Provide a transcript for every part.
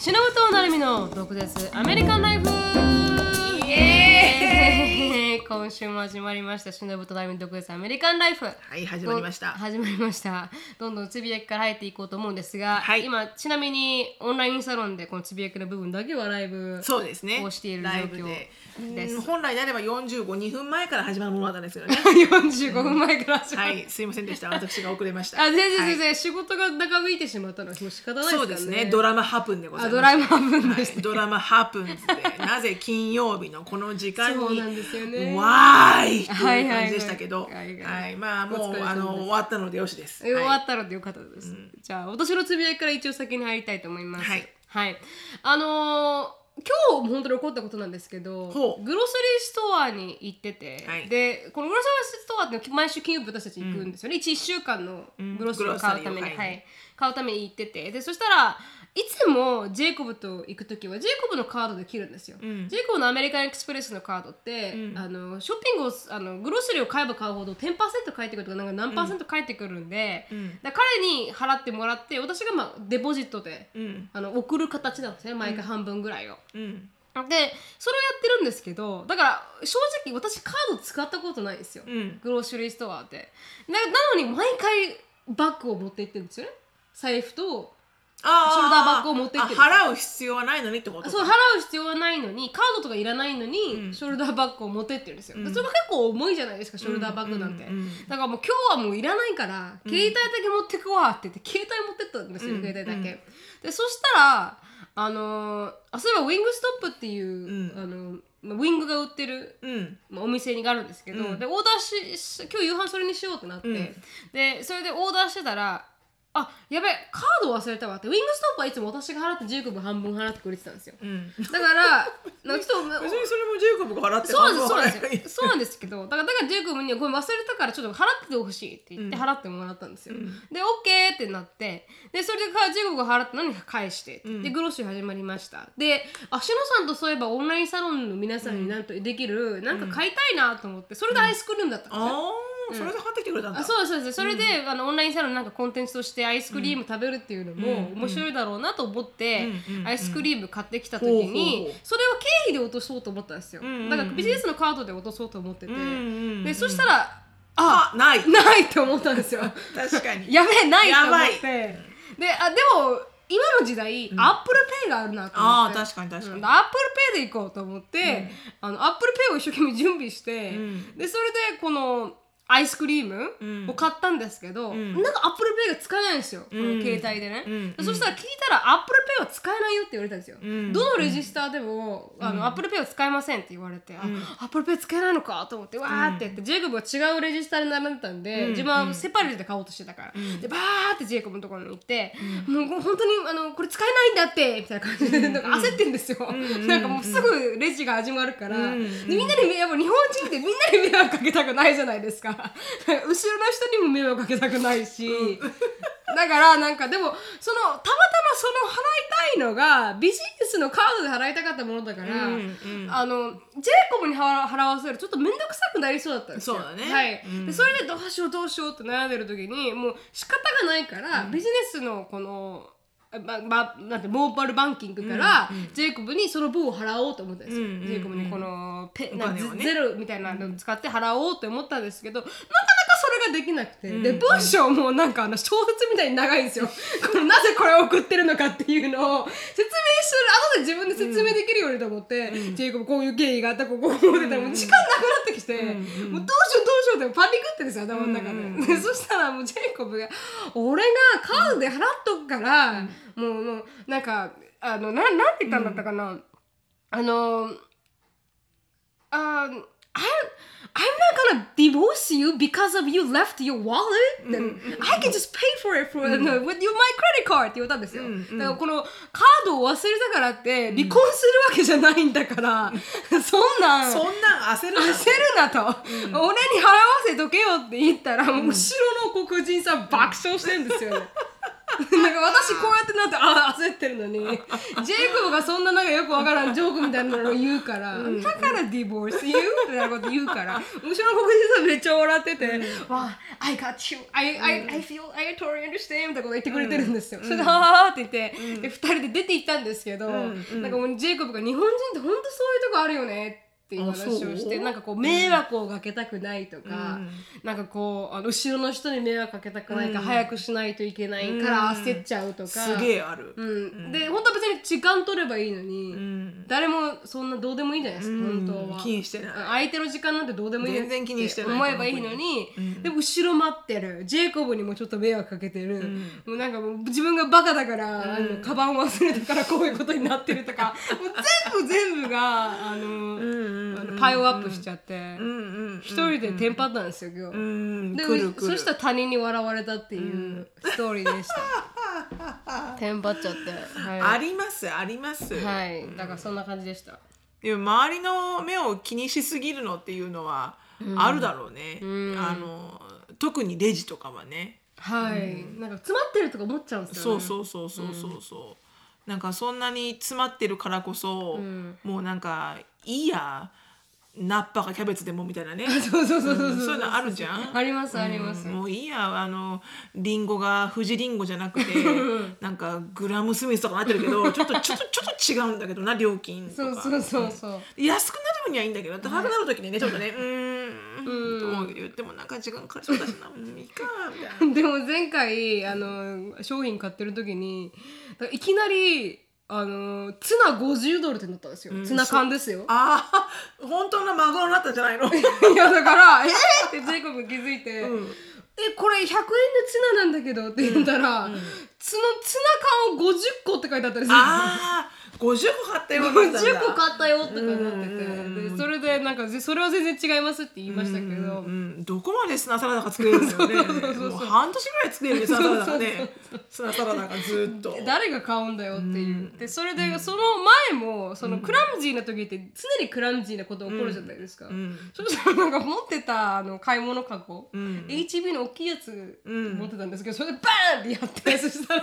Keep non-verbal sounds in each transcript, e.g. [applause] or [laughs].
しのぶとなるみの毒舌アメリカンライフ。今週も始まりました。しのぶとなるみの毒舌アメリカンライフ。はい始まりました。始まりました。どんどんつぶやきから入っていこうと思うんですが、はい。今ちなみにオンラインサロンでこのつぶやきの部分だけはライブそうですね。こうしている状況で。です。うん本来であれば452分前から始まるものだったんですよね。[laughs] 45分前から始まる、はい。すいませんでした。私が遅れました。あ全然はい。全然、仕事が長引いてしまったのはもう仕方ないですからね。そうですね。ドラマハプンでございます。あドラマハプンで。したはい。ドラマハプンズでなぜ金曜日のこの時間にそうなんですよねわーいってはい。う感じでしたけど。はいはいはい。まあもうあの終わったのでよしです。え終わはいったのでよかったです、じゃあ私のつぶやきから一応先に入りたいと思います。はい、はい。あのー今日本当に起こったことなんですけどグロスリーストアに行ってて、はい。でこのグロスリーストアって毎週金曜日私たち行くんですよね、1, 週間のグロスリーを買うために、はい、買うために行ってて。でそしたらいつもジェイコブと行く時はジェイコブのカードで切るんですよ、んジェイコブのアメリカンエクスプレスのカードって、あのショッピングをあのグロスリーを買えば買うほど10%返ってくるとかなんか何パーセント返ってくるんで、だから彼に払ってもらって私がまあデポジットで、うんあの送る形なんですね毎回半分ぐらいを。うんでそれをやってるんですけどだから正直私カード使ったことないんですよ、うんグローシュリーストアってななのに毎回バッグを持って行ってるんですよね財布とあショルダーバッグを持って行って払う必要はないのにってことか。そう払う必要はないのにカードとかいらないのに、ショルダーバッグを持ってってるんですよ、でそれが結構重いじゃないですかショルダーバッグなんて、うんうんうん。だからもう今日はもういらないから、携帯だけ持ってくわって言って携帯持ってったんですよ、携帯だけ、でそしたらあのーあそういえばウィングストップっていう、あのまあウィングが売ってるうん。まあお店にがあるんですけど、でオーダーしし今日夕飯それにしようってなって、でそれでオーダーしてたらあやべえカード忘れたわって。ウィングストップはいつも私が払ってジェイコブ半分払ってくれてたんですよ、うん。だからなんかちょっと別にそれもジェイコブが払ってそうなんですそうなんですよ。そうなんですけどだからだからジェイコブにはごめん忘れたからちょっと払っててほしいって言って払ってもらったんですよ、で OK ってなってでそれでジェイコブが払ったのに返して、でグロッシュ始まりました。であしのさんとそういえばオンラインサロンの皆さんになんとできる、なんか買いたいなと思ってそれでアイスクリームだったんですよ、ああそれで買ってきてくれたんだ。あそうですそう。ですそれで、あのオンラインサロンなんかコンテンツとしてアイスクリーム食べるっていうのも面白いだろうなと思って、アイスクリーム買ってきた時に、それを経費で落とそうと思ったんですよ、んうんうん。だからビジネスのカードで落とそうと思ってて、んうんうん。でそしたらあない。ないって思ったんですよ。確かに。[laughs] やべえないと思って。であでも今の時代、 Apple Payがあるなと思って。あー確かに確かに。うん。 Apple Payで行こうと思って、あの Apple Payを一生懸命準備して、ん。でそれでこのアイスクリームを買ったんですけど、なんか Apple Payが使えないんですよ、この携帯でね、うん。でそしたら聞いたら Apple Payは使えないよって言われたんですよ、ん。どのレジスターでも、あの Apple Payは使えませんって言われて、あ Apple Pay使えないのかと思ってわーってやって、ジェイコブは違うレジスターで並んでたんで、自分は separate で買おうとしてたから、でバーってジェイコブのところに行って、もう本当にあのこれ使えないんだってみたいな感じで、なん。か焦ってんですよ、なんかもうすぐレジが始まるから、でみんなにやっぱ日本人ってみんなに迷惑かけたくないじゃないですか [laughs] 後ろの人にも迷惑かけたくないし、だからなんかでもそのたまたまその払いたいのがビジネスのカードで払いたかったものだから、あのジェイコブに払払わせるとちょっと面倒くさくなりそうだったんですよ。そうだね。はい。でそれでどうしようどうしようって悩んでる時にもう仕方がないから、ビジネスのこのままなんてモーバルバンキングから、ジェイコブにその分を払おうと思ったんですよ、うんうんうん。ジェイコブにこのペなんゼロみたいなのを使って払おうと思ったんですけど、なかなかそれができなくて、で文章もなんかあの小説みたいに長いんですよ。[laughs] このなぜこれを送ってるのかっていうのを説明する後で自分で説明できるようにと思って、ジェイコブこういう経緯があったこうこう思ってたらもう時間なくなってきて、もうどうしようどうしようってパニックってんですよ頭の中で,、でそしたらもうジェイコブが「俺がカードで払っとくから、もうもうなんかあのななんて言ったんだったかな、あのあ I'm I'm not gonna divorce you because of you left your wallet? I can just pay for it for, with your, my credit card って言ったんですよ。だからこのカードを忘れたからって離婚するわけじゃないんだから、そんなんそんなん焦るな焦るなと、俺に払わせとけよって言ったら、後ろの黒人さん爆笑してんですよ。ね。[laughs] なんか私こうやってなってあ焦ってるのに。ジェイコブがそんななんかよくわからんジョークみたいなのを言うから、だからディボース言うみたいなこと言うから。後ろの黒人さんめっちゃ笑ってて「わあ I got you I, I, I feel I totally understand」みたいなこと言ってくれてるんですよ、それで「ははは」って言って、で2人で出て行ったんですけど、なんかもうジェイコブが「日本人って本当そういうとこあるよね」っていう話をしてなんかこう迷惑をかけたくないとか、なんかこうあの後ろの人に迷惑かけたくないから早くしないといけないから焦っちゃうとか、すげえある、うん。で本当は別に時間取ればいいのに、ん。誰もそんなどうでもいいじゃないですか、うん。本当は。気にしてない。相手の時間なんてどうでもいい全然気にしてない思えばいいのに、でも後ろ待ってる。ジェイコブにもちょっと迷惑かけてる、もうなんかもう自分がバカだから、あのカバン忘れたからこういうことになってるとか。[laughs] もう全部全部があの,、あのパイオアップしちゃってうんうん一、人でテンパったんですよ今日。うんでくるくるそしたら他人に笑われたっていうストーリーでした。[laughs] テンパっちゃって。あはりますあります、い。はい。だからそんな感じでした。でも周りの目を気にしすぎるのっていうのはあるだろうね、あの特にレジとかはねはい。なんか詰まってるとか思っちゃうんですよ、ね。そうそうそうそうそうそう、なんかそんなに詰まってるからこそ、もうなんかいいやナッパかキャベツでもみたいなね [laughs] そうそうそうそうそう。そういうのあるじゃんありますあります。もういいやあのリンゴが富士リンゴじゃなくて [laughs] なんかグラムスミスとかなってるけど [laughs] ちょっとちょっとちょっと違うんだけどな料金とかそうそうそうそう。安くなる分にはいいんだけど高くなる時にねちょっとねうーんと思うけど言ってもなんか時間かかりそうだしなうんいいかみたいな。でも前回あの商品買ってる時にいきなりあのツナ50ドルってなったんですよ。ツナ缶ですよ。ああ本当のマグロになったんじゃないの？[laughs] いやだから「[laughs] えー!」ってジェイコブ気づいて「うんえこれ100円でツナなんだけど」って言ったら、そのツナ缶を50個って書いてあったんですよ。ああ50個買ったようになったんだ50個買ったよとかなってて、それでなんかぜそれは全然違いますって言いましたけど、うん、どこまで砂サラダが作れるんだよね。半年ぐらい作れるね砂サラダがね。砂サラダがずっと。誰が買うんだよっていう、でそれでその前もそのクラムジーな時って常にクラムジーなこと起こるじゃないですか、ん。そしたらなんか持ってたあの買い物かご、ん。HB の大きいやつん。持ってたんですけどそれでバーンってやってそしたら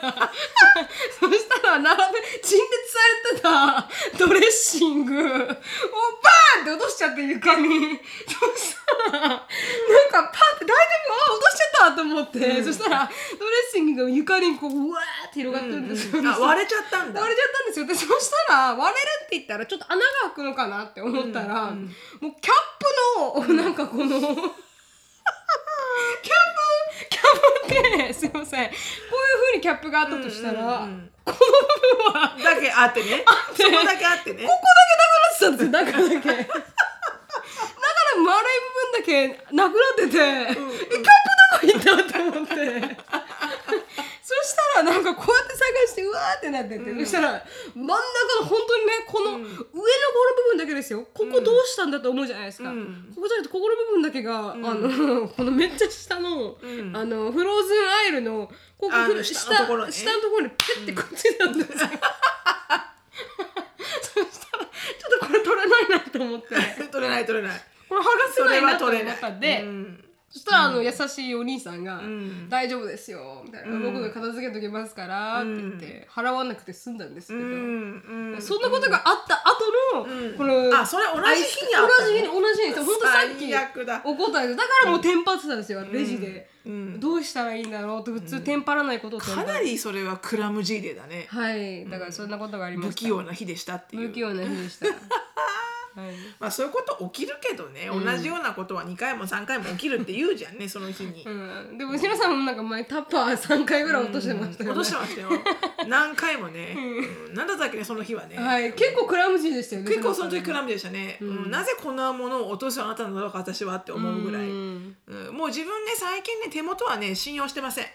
そしたら並べ陳列されてたドレッシングをバーンって落としちゃって床に。そしたらなんかパンって大丈夫あ落としちゃったと思って、そしたらドレッシングが床にこううわーって広がってるんですよ、あ割れちゃったんだ。割れちゃったんですよ。でそしたら割れるって言ったらちょっと穴が開くのかなって思ったら、もうキャップのなんかこの、キャップキャップってすいません。こういう風にキャップがあったとしたら、うんうんうん。この部分は。ここだだけあってね。そこだけあってね。けなくなってたんですよ中だけ。[laughs] だから丸い部分だけなくなってて、えキャップどこ行ったと思って。そしたらなんかこうやって探してうわーってなってて、そしたら真ん中の本当にねこの上のこの部分だけですよ。ここどうしたんだと思うじゃないですか、ん。ここじゃなくてここの部分だけが、あのこのめっちゃ下の,、あのフローズンアイルのここあの下下のところに。ピュッてくっついたんですよ、そしたらちょっとこれ取れないなと思って。[laughs] 取れない取れない。これ剥がせないなと思は取れない。ったんで、うんそしたらあの優しいお兄さんがん「大丈夫ですよ」みたいな、僕が片付けときますから」って言って払わなくて済んだんですけど、そんなことがあった後の、このあそれ同じ日に同じ日に同じ日に本当さっき怒ったんです。だからもうテンパってたんですよレジで、うん。どうしたらいいんだろうって普通テンパらないことかなりそれはクラムジーデーだね。はい。だからそんなことがありま不した。器用な日でしたっていう。不器用な日でした [laughs] はい。まあそういうこと起きるけどね、同じようなことは2回も3回も起きるって言うじゃんね [laughs] その日に、うん、でも後ろさんもなんか前タッパー3回ぐらい落としてましたよね、落としてましたよ。何回もね、うん。なんだったっけねその日はね、はい。結構クラムジーでしたよね結構その時クラムでしたね、うん。なぜこんなものを落とすあなたなのか私はって思うぐらい、うん。うん。もう自分ね最近ね手元はね信用してません。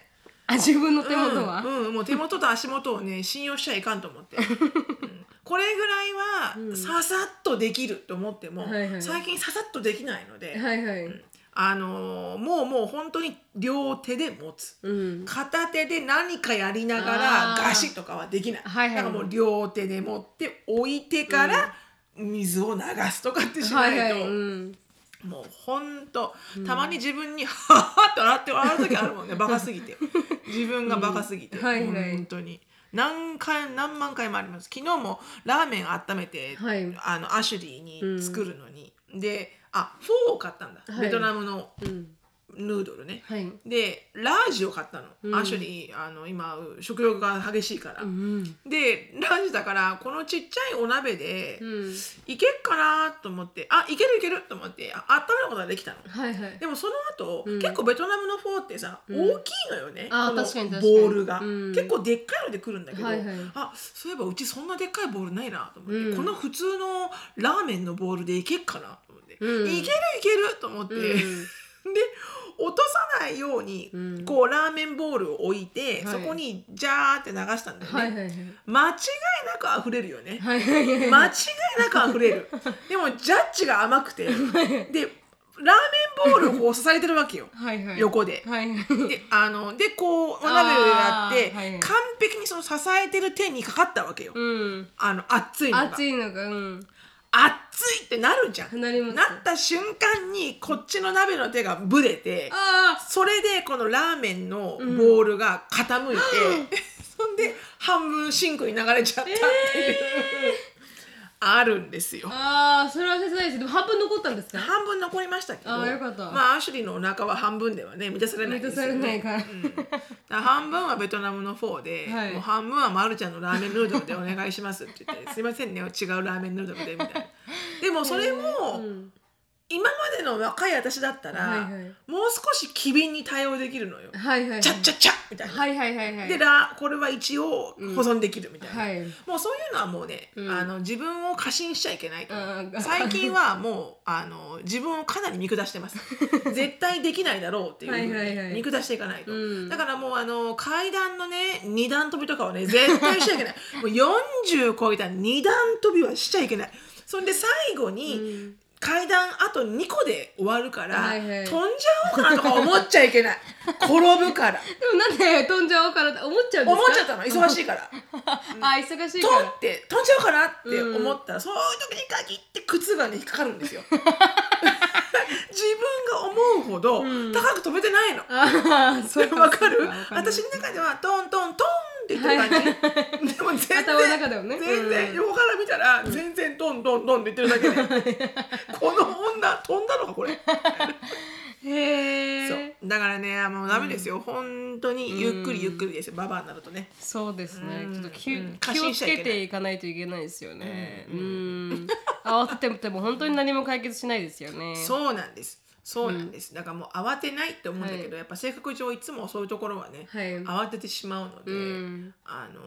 あ自分の手元は、うん。うん。もう手元と足元をね信用しちゃいかんと思って、[laughs] うんこれぐらいはささっとできると思っても、はいはい最近ささっとできないので、はいはい、あのーもうもう本当に両手で持つ、うん。片手で何かやりながらガシッとかはできない、はいはい。だからもう両手で持って置いてから水を流すとかってしないと、はいはい、うん、もうほん。とたまに自分に [laughs]「はは」って笑って笑う時あるもんね。バカすぎて。[laughs] 自分がバカすぎて、はいはい。本当に何回何万回もあります。昨日もラーメン温めて、はい。あのアシュリーに作るのに、であフォーを買ったんだ、はい。ベトナムのうんヌードルね、はい。で large を買ったの、うん。アシュリーあの今食欲が激しいから、うんで large だからこのちっちゃいお鍋で、うん。いけっかなと思ってあいけるいけると思ってあ温めることができたの。はいはい。でもその後、うん。結構ベトナムのフォーってさ、うん。大きいのよね。あ確かに。ボールが、うん。結構でっかいので来るんだけど、はいはい。あそういえばうちそんなでっかいボールないなと思って、うん。この普通のラーメンのボールでいけっかなと思って、うん。いけるいけると思って、うん。[laughs] で落とさないように、うん。こうラーメンボールを置いて、はい。そこにジャーって流したんだよね、はいはいはい。間違いなく溢れるよね、はいはいはい間違いなく溢れる。[laughs] でもジャッジが甘くて。でラーメンボールをこう支えてるわけよ。[laughs] はいはい。横で。はいであのでこうお鍋をやって、はい。完璧にその支えてる手にかかったわけよ、うん。あの熱いのが。熱いのがうん熱いってなるじゃん。なります。なった瞬間にこっちの鍋の手がブレてあそれでこのラーメンのボールが傾いて、[laughs] そんで半分シンクに流れちゃったっていう、あるんですよ。ああそれは切ないです。でも半分残ったんですか？半分残りましたけど。あーよかった。まあアシュリーのお腹は半分ではね満たされないですよね満たされないから。うん、ら半分はベトナムのフォーで、はい。もう半分はマルちゃんのラーメンヌードルでお願いしますって言って「すいませんね違うラーメンヌードルで」みたいな。でもそれも、うん今までの若い私だったら、はいはい。もう少し機敏に対応できるのよ、はいはいはい。チャッチャッチャッみたいな、はいはいはいはい。でラこれは一応保存できるみたいな、はい。もうそういうのはもうね、うん。あの自分を過信しちゃいけないと思う。うん。最近はもうあの自分をかなり見下してます。[laughs] 絶対できないだろうっていうふうにはいはいはい。見下していかないと、うん。だからもうあの階段のね二段跳びとかはね絶対しちゃいけない。もう40超えたら二段跳びはしちゃいけない。そんで最後に、うん階段あと2個で終わるから、はいはい。飛んじゃおうかなとか思っちゃいけない。[laughs] 転ぶから。でもなんで飛んじゃおうかなって思っちゃうんですか？思っちゃったの忙しいから。あ忙しいから。って飛んじゃおうかなって思ったら、そういう時に限って靴がね引っかかるんですよ。[laughs] 自分が思うほどうん。高く飛べてないの、ああそうわかる？そうわか私の中ではトントントンって言ってる感じ、でも全然ね。全然うん。横から見たら全然トントントンって言ってるだけで、この女飛んだのかこれ。へえそう。だからねもうダメですよ、本当にゆっくりゆっくりですよ。ババアになるとね。そうですね。うん。ちょっと気,、うん。気をつけていかないといけないですよね。うん。慌てても本当に何も解決しないですよね。そうなんですそうなんです、だからもう慌てないって思うんだけど、はい。やっぱ性格上いつもそういうところはね、はい。慌ててしまうので、うん。あの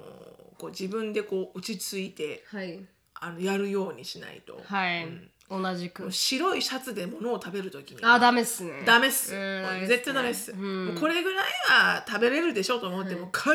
こう自分でこう落ち着いてはい。あのやるようにしないと、はい、うん。同じく。白いシャツで物を食べるときにあダメっすね。ダメっす、うん。もう絶対ダメっす、うん。もうこれぐらいは食べれるでしょと思っても、必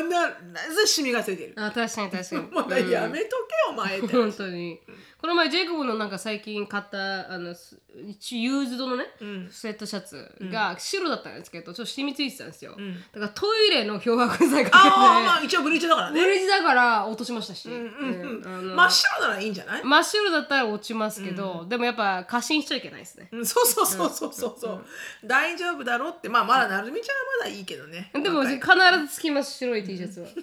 ずシミがついてる、あ確かに確かに。[laughs] もうねやめとけお前って本当にこの前ジェイコブのなんか最近買ったあのユーズドのね、うん。スウェットシャツが白だったんですけどちょっと染みついてたんですよ、ん。だからトイレの漂白剤かけてああまあ一応ブリーチだからね。ブリーチだから落としましたし、うんうんうん。うんあの真っ白ならいいんじゃない、真っ白だったら落ちますけど、でもやっぱ過信しちゃいけないですね。うん、そうそうそうそうそうそう、大丈夫だろうって。まあまだなるみちゃんはまだいいけどね。でも必ずつきます白い T シャツは。[laughs]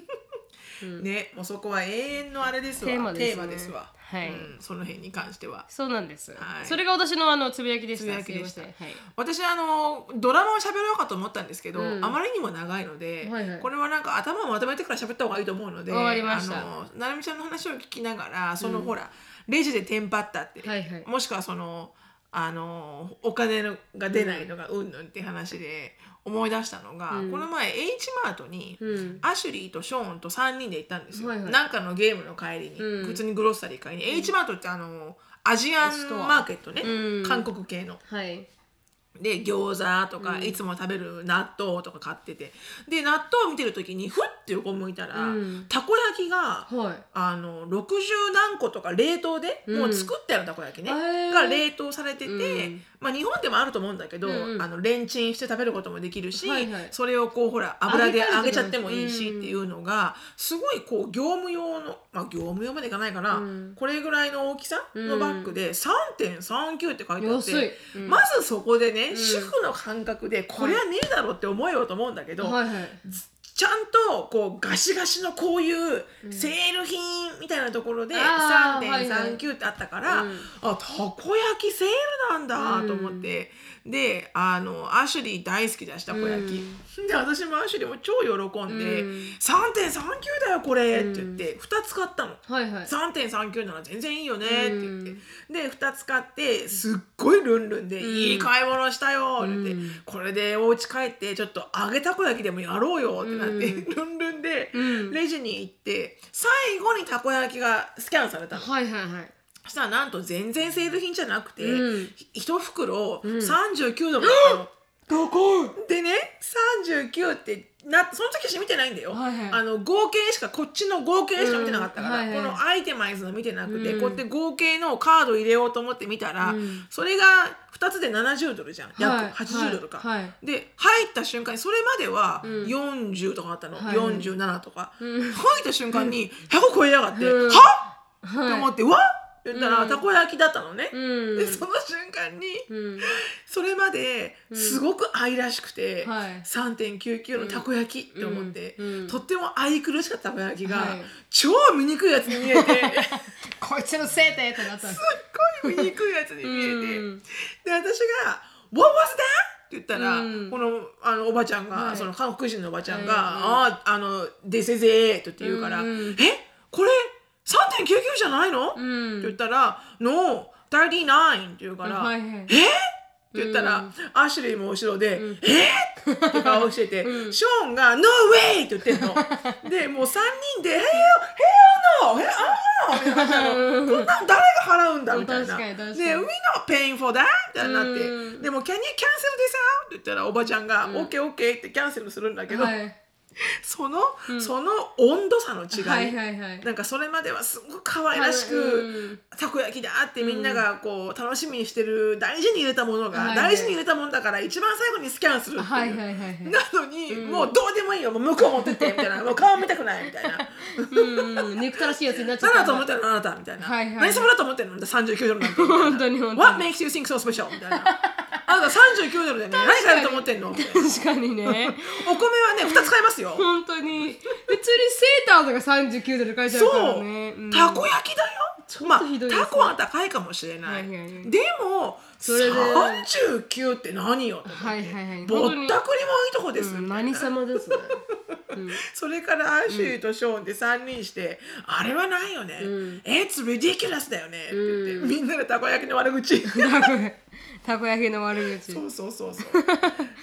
ねもうそこは永遠のあれですわ。テーマですわはい。うん、その辺に関しては。そうなんです、はい。それが私のあのつぶやきでした。つぶやきでした。はい。私あのドラマを喋ろうかと思ったんですけど、うん。あまりにも長いので、はいはい。これはなんか頭をまとめてから喋った方がいいと思うのであのなるみちゃんの話を聞きながらその、ほらレジでテンパったって、はいはい。もしくはそのあのお金のが出ないのがうんぬんって話で思い出したのが、うん。この前 H マートに、うん。アシュリーとショーンと3人で行ったんですよ、はいはい。なんかのゲームの帰りに、うん。普通にグロッサリー買いに、H マートってあのアジアンマーケットね、うん。韓国系の。はいで餃子とか、いつも食べる納豆とか買ってて。で納豆を見てる時にふって横向いたら、うん。たこ焼きがはい。あの60何個とか冷凍で、うん。もう作ってあるたこ焼きね、が冷凍されてて、うん。まあ、日本でもあると思うんだけど、あのレンチンして食べることもできるし、それをこうほら油で揚げちゃってもいいしっていうのがすごいこう業務用の、まあ、業務用までいかないかな、うん。これぐらいの大きさのバッグで3.39って書いてあって、うん。まずそこでね、主婦の感覚でこれはねえだろって思えようと思うんだけど、はい。はいちゃんとこうガシガシのこういうセール品みたいなところであーはいはい。3.39ってあったから、うん。あたこ焼きセールなんだと思って、であのアシュリー大好きだしたこ焼き、で私もアシュリーも超喜んで「うん。3.39だよこれ」って言って2つ買ったの。はいはい。3.39なら全然いいよね。って言って、で2つ買ってすっごいルンルンで、いい買い物したよ。って言って、うん。これでお家帰ってちょっと揚げたこ焼きでもやろうよ。ってなって、うん。ルンルンでうん。レジに行って最後にたこ焼きがスキャンされたの。はいはいはいそしたらなんと全然セール品じゃなくて、うん。一袋39ドルだったの。[gasps] 高い。でね39ってなその時私見てないんだよ、はいはい。あの合計しかこっちの合計しか見てなかったから、うんはいはい。このアイテマイズの見てなくて、うん。こうやって合計のカード入れようと思って見たら、うん。それが2つで70ドルじゃん。約はい。80ドルか、はい。はい。で入った瞬間にそれまではうん。40とかあったの、はい。47とか、うん。入った瞬間に100超えやがって、うん。はっ？はい。と思って、うわっ？言ったら、うん。たこ焼きだったのね、うん。でその瞬間に、うん。それまですごく愛らしくて、はい。3.99のたこ焼きって思って、うん。うん。とっても愛くるしかったたこ焼きが、はい。超醜いやつに見えてすっ [laughs] こいつのせいでってなったんですごい醜いやつに見えて、うん。で私が「What was that?」って言ったら、うん。このあのおばちゃんが、はい。その韓国人のおばちゃんが「はい。あああの This is it」って言うから「うん。え？これ3.99じゃないの？うん。って言ったら「No 39」って言うから「はいはいえ？って言ったら、アシュリーも後ろで「え？って顔してて、ショーンが「No way!」って言ってんの。[laughs] でもう3人で「Hell, hell no! えあーみたいなこんなん誰が払うんだみたいな。で「We not paying for that!」みたいになって、うん。でも「Can you cancel this out?」って言ったらおばちゃんが「OK OK」ってキャンセルするんだけど、はい [laughs] その、その温度差の違い、はいはいはい。なんかそれまではすごく可愛らしく、うん。たこ焼きだってみんながこう楽しみにしてる大事に入れたものが、はいはい。大事に入れたもんだから一番最後にスキャンするっていう、はいはいはいはい。なのに、もうどうでもいいよもう向こう持ってってみたいな。[laughs] もう顔見たくないみたいな。うんうん。憎たらしいやつになっちゃった何だ。と思ってるのあなたみたいな、はいはい何様だと思ってるの？39ドルなんて本当に本当に。What makes you think so special? みたいな。あなた39ドルでね何買えると思ってんの？確かにね。お米はね2つ買えますよ本当に。普通にセーターとか39ドル書いてあるからそう、ねん。たこ焼きだよ。ちょっまあとひどいですね。タコは高いかもしれない、はいはいはい。でもそれで。39って何よはいはいはい。ぼったくりもいい本とこです、うん何様ですね。それからアシュリーとショーンで3人して、あれはないよね、It's ridiculous だよね。って言って、みんなでたこ焼きの悪口 [laughs] たこ焼きの悪口。そうそうそうそう。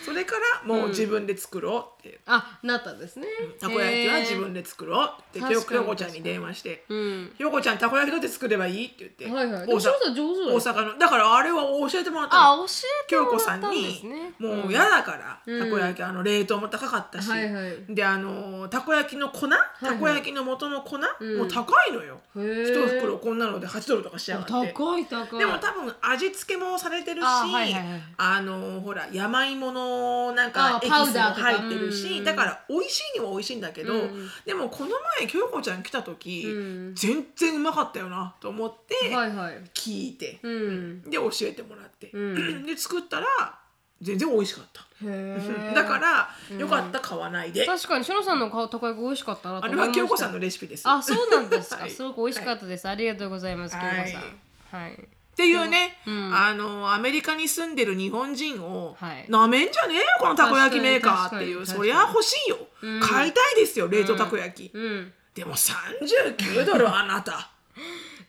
それからもう自分で作ろうって、あなったんですね。たこ焼きは自へ分で作ろうって。ひよこちゃんに電話して。ーうん「ひよこちゃんたこ焼きどうやって作ればいい?」って言って、はいはい大阪の。だからあれは教えてもらったの。あ教えて京子もらったんでさんに。すねもう嫌だから、うん。たこ焼きあの冷凍も高かったし、はいはい。であのたこ焼きの粉、たこ焼きの元の粉、ん。もう高いのよ、一袋こんなので8ドルとかしやがって。高い高い。でも多分味付けもされてるしあはいはいはい。あのほら山芋のなんかあエキスも入ってるしうん。だから美味しいには美味しいんだけど、うん。でもこの前京子ちゃん来た時、うん。全然うまかったよなと思ってはいはい。聞いで教えてもらって、うん。[clears throat] で作ったら全然美味しかった。[laughs] だから、よかった買わないで。確かにしのさんの顔たこ焼き美味しかったなとあれは思いました。京子さんのレシピです。あそうなんですか、[laughs] はい。すごく美味しかったです、ありがとうございます京子さん。はいっていうね、うん。あのアメリカに住んでる日本人を、はい。なめんじゃねえよこのたこ焼きメーカーっていう。そりゃ欲しいよ、うん。買いたいですよ冷凍たこ焼き、うん。でも39ドルあなた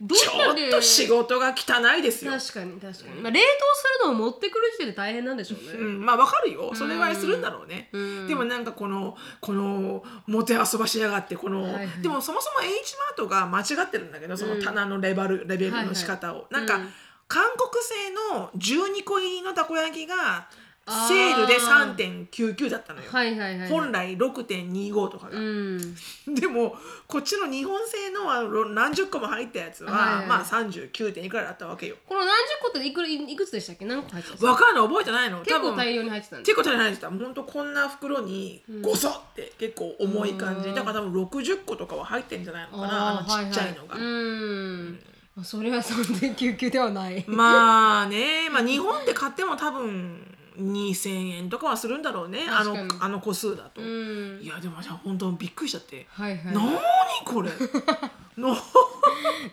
どちょっと仕事が汚いですよ、確かに確かに、まあ、冷凍するのを持ってくる時点で大変なんでしょうね、うん、まあわかるよ。それぐらいするんだろうね、うん。でもなんかこのこのもてあそばしやがってこの、はいはい。でもそもそも H マートが間違ってるんだけどその棚のレベル,、レベルの仕方を、なんか、うん。韓国製の12個入りのたこ焼きがセールで3.99だったのよ、はいはいはい。本来6.25とかが、うん。でもこっちの日本製の何十個も入ったやつは、はいはい。まあ 39. 点いくらだったわけよ。この何十個っていくらいいくつでしたっけ？何個入ってたんですか？わかんない覚えてないの。結構大量に入ってた結構大変でした。もうほんとこんな袋にごそって結構重い感じ、うん。だから多分60個とかは入ってんじゃないのかなあのちっちゃいのが、ははうん。まあそれは3.99ではない。まあね、まあ、[laughs] 日本で買っても多分2,000円とかはするんだろうね。あのあの個数だと、うん。いやでもじゃあ本当びっくりしちゃって、はいはいなにこれの。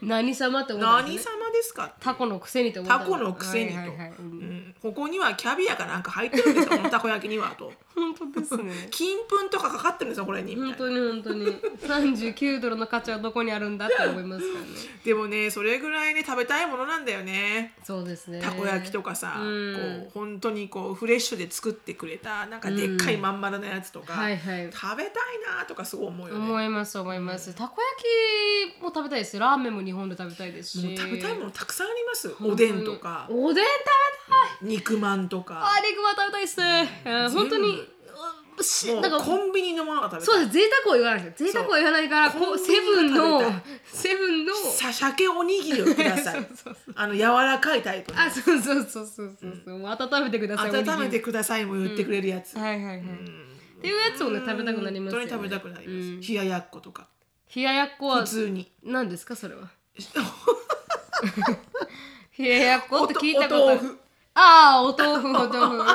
何様って思ったん何ですね。様ですかタコのくせにと思ったタコのくせにと、はいはいはい。うん。うん。ここにはキャビアかなんか入ってるんですよこのたこ焼きにはと。本当ですね。金粉とかかかってるんですよこれに。みたいな本当に本当に。39ドルの価値はどこにあるんだって思いますからね。でもねそれぐらいね食べたいものなんだよね。そうですね。たこ焼きとかさ、うん。こう本当にこうフレッシュで作ってくれたなんかでっかいまん丸なやつとか、はいはい。食べたいなとかすごい思うよね。思います思います。たこ焼きも食べたいですラーメンも日本で食べたいですし。もう食べたいものたくさんあります。おでんとか。おでん食べたい。肉まんとか。あ肉まん食べたいっす。ねえー本当にうしもうなんかコンビニのものが食べたい。そうです。贅沢を言わないです贅沢を言わないからこうセブンのセブンのさ鮭おにぎりをください。あの柔らかいタイプの。あそうそうそうそうそうそう、もう温めてください温めてくださいも言ってくれるやつ、はいはいはい、っていうやつをね食べたくなりますよ、ね、本当に食べたくなります、うん。冷ややっことか冷ややっこは普通に。何ですかそれは？[laughs] 冷ややっこって聞いたことああお豆腐お豆腐。[laughs] 冷やや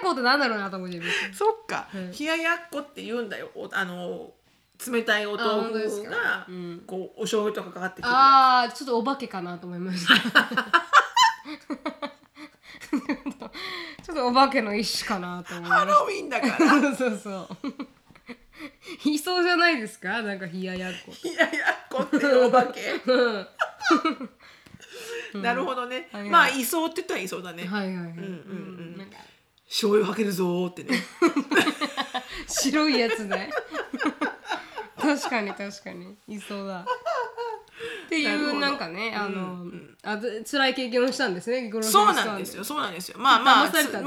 っこってなんだろうなと思ってそっか、うん冷ややっこって言うんだよ。おあの冷たいお豆腐が、うん。こうお醤油とかかかってくるやああちょっとお化けかなと思いました。[laughs] ちょっとお化けの一種かなと思いつましハロウィンだから。たそうそういそうじゃないですか？なんか冷ややっこ。冷ややっこっていうお化け？うん。なるほどね、はいはいまあいそうって言ったらいそうだね、はいはいはい、うんうんうん。なんか。醤油かけるぞーってね。[laughs] 白いやつね。確かに確かに。いそうだ。っていうなるほど。なんかねあの、あず辛い経験をしたんですねそうなんですよそうなんですよ。まあまあまあ辛いとい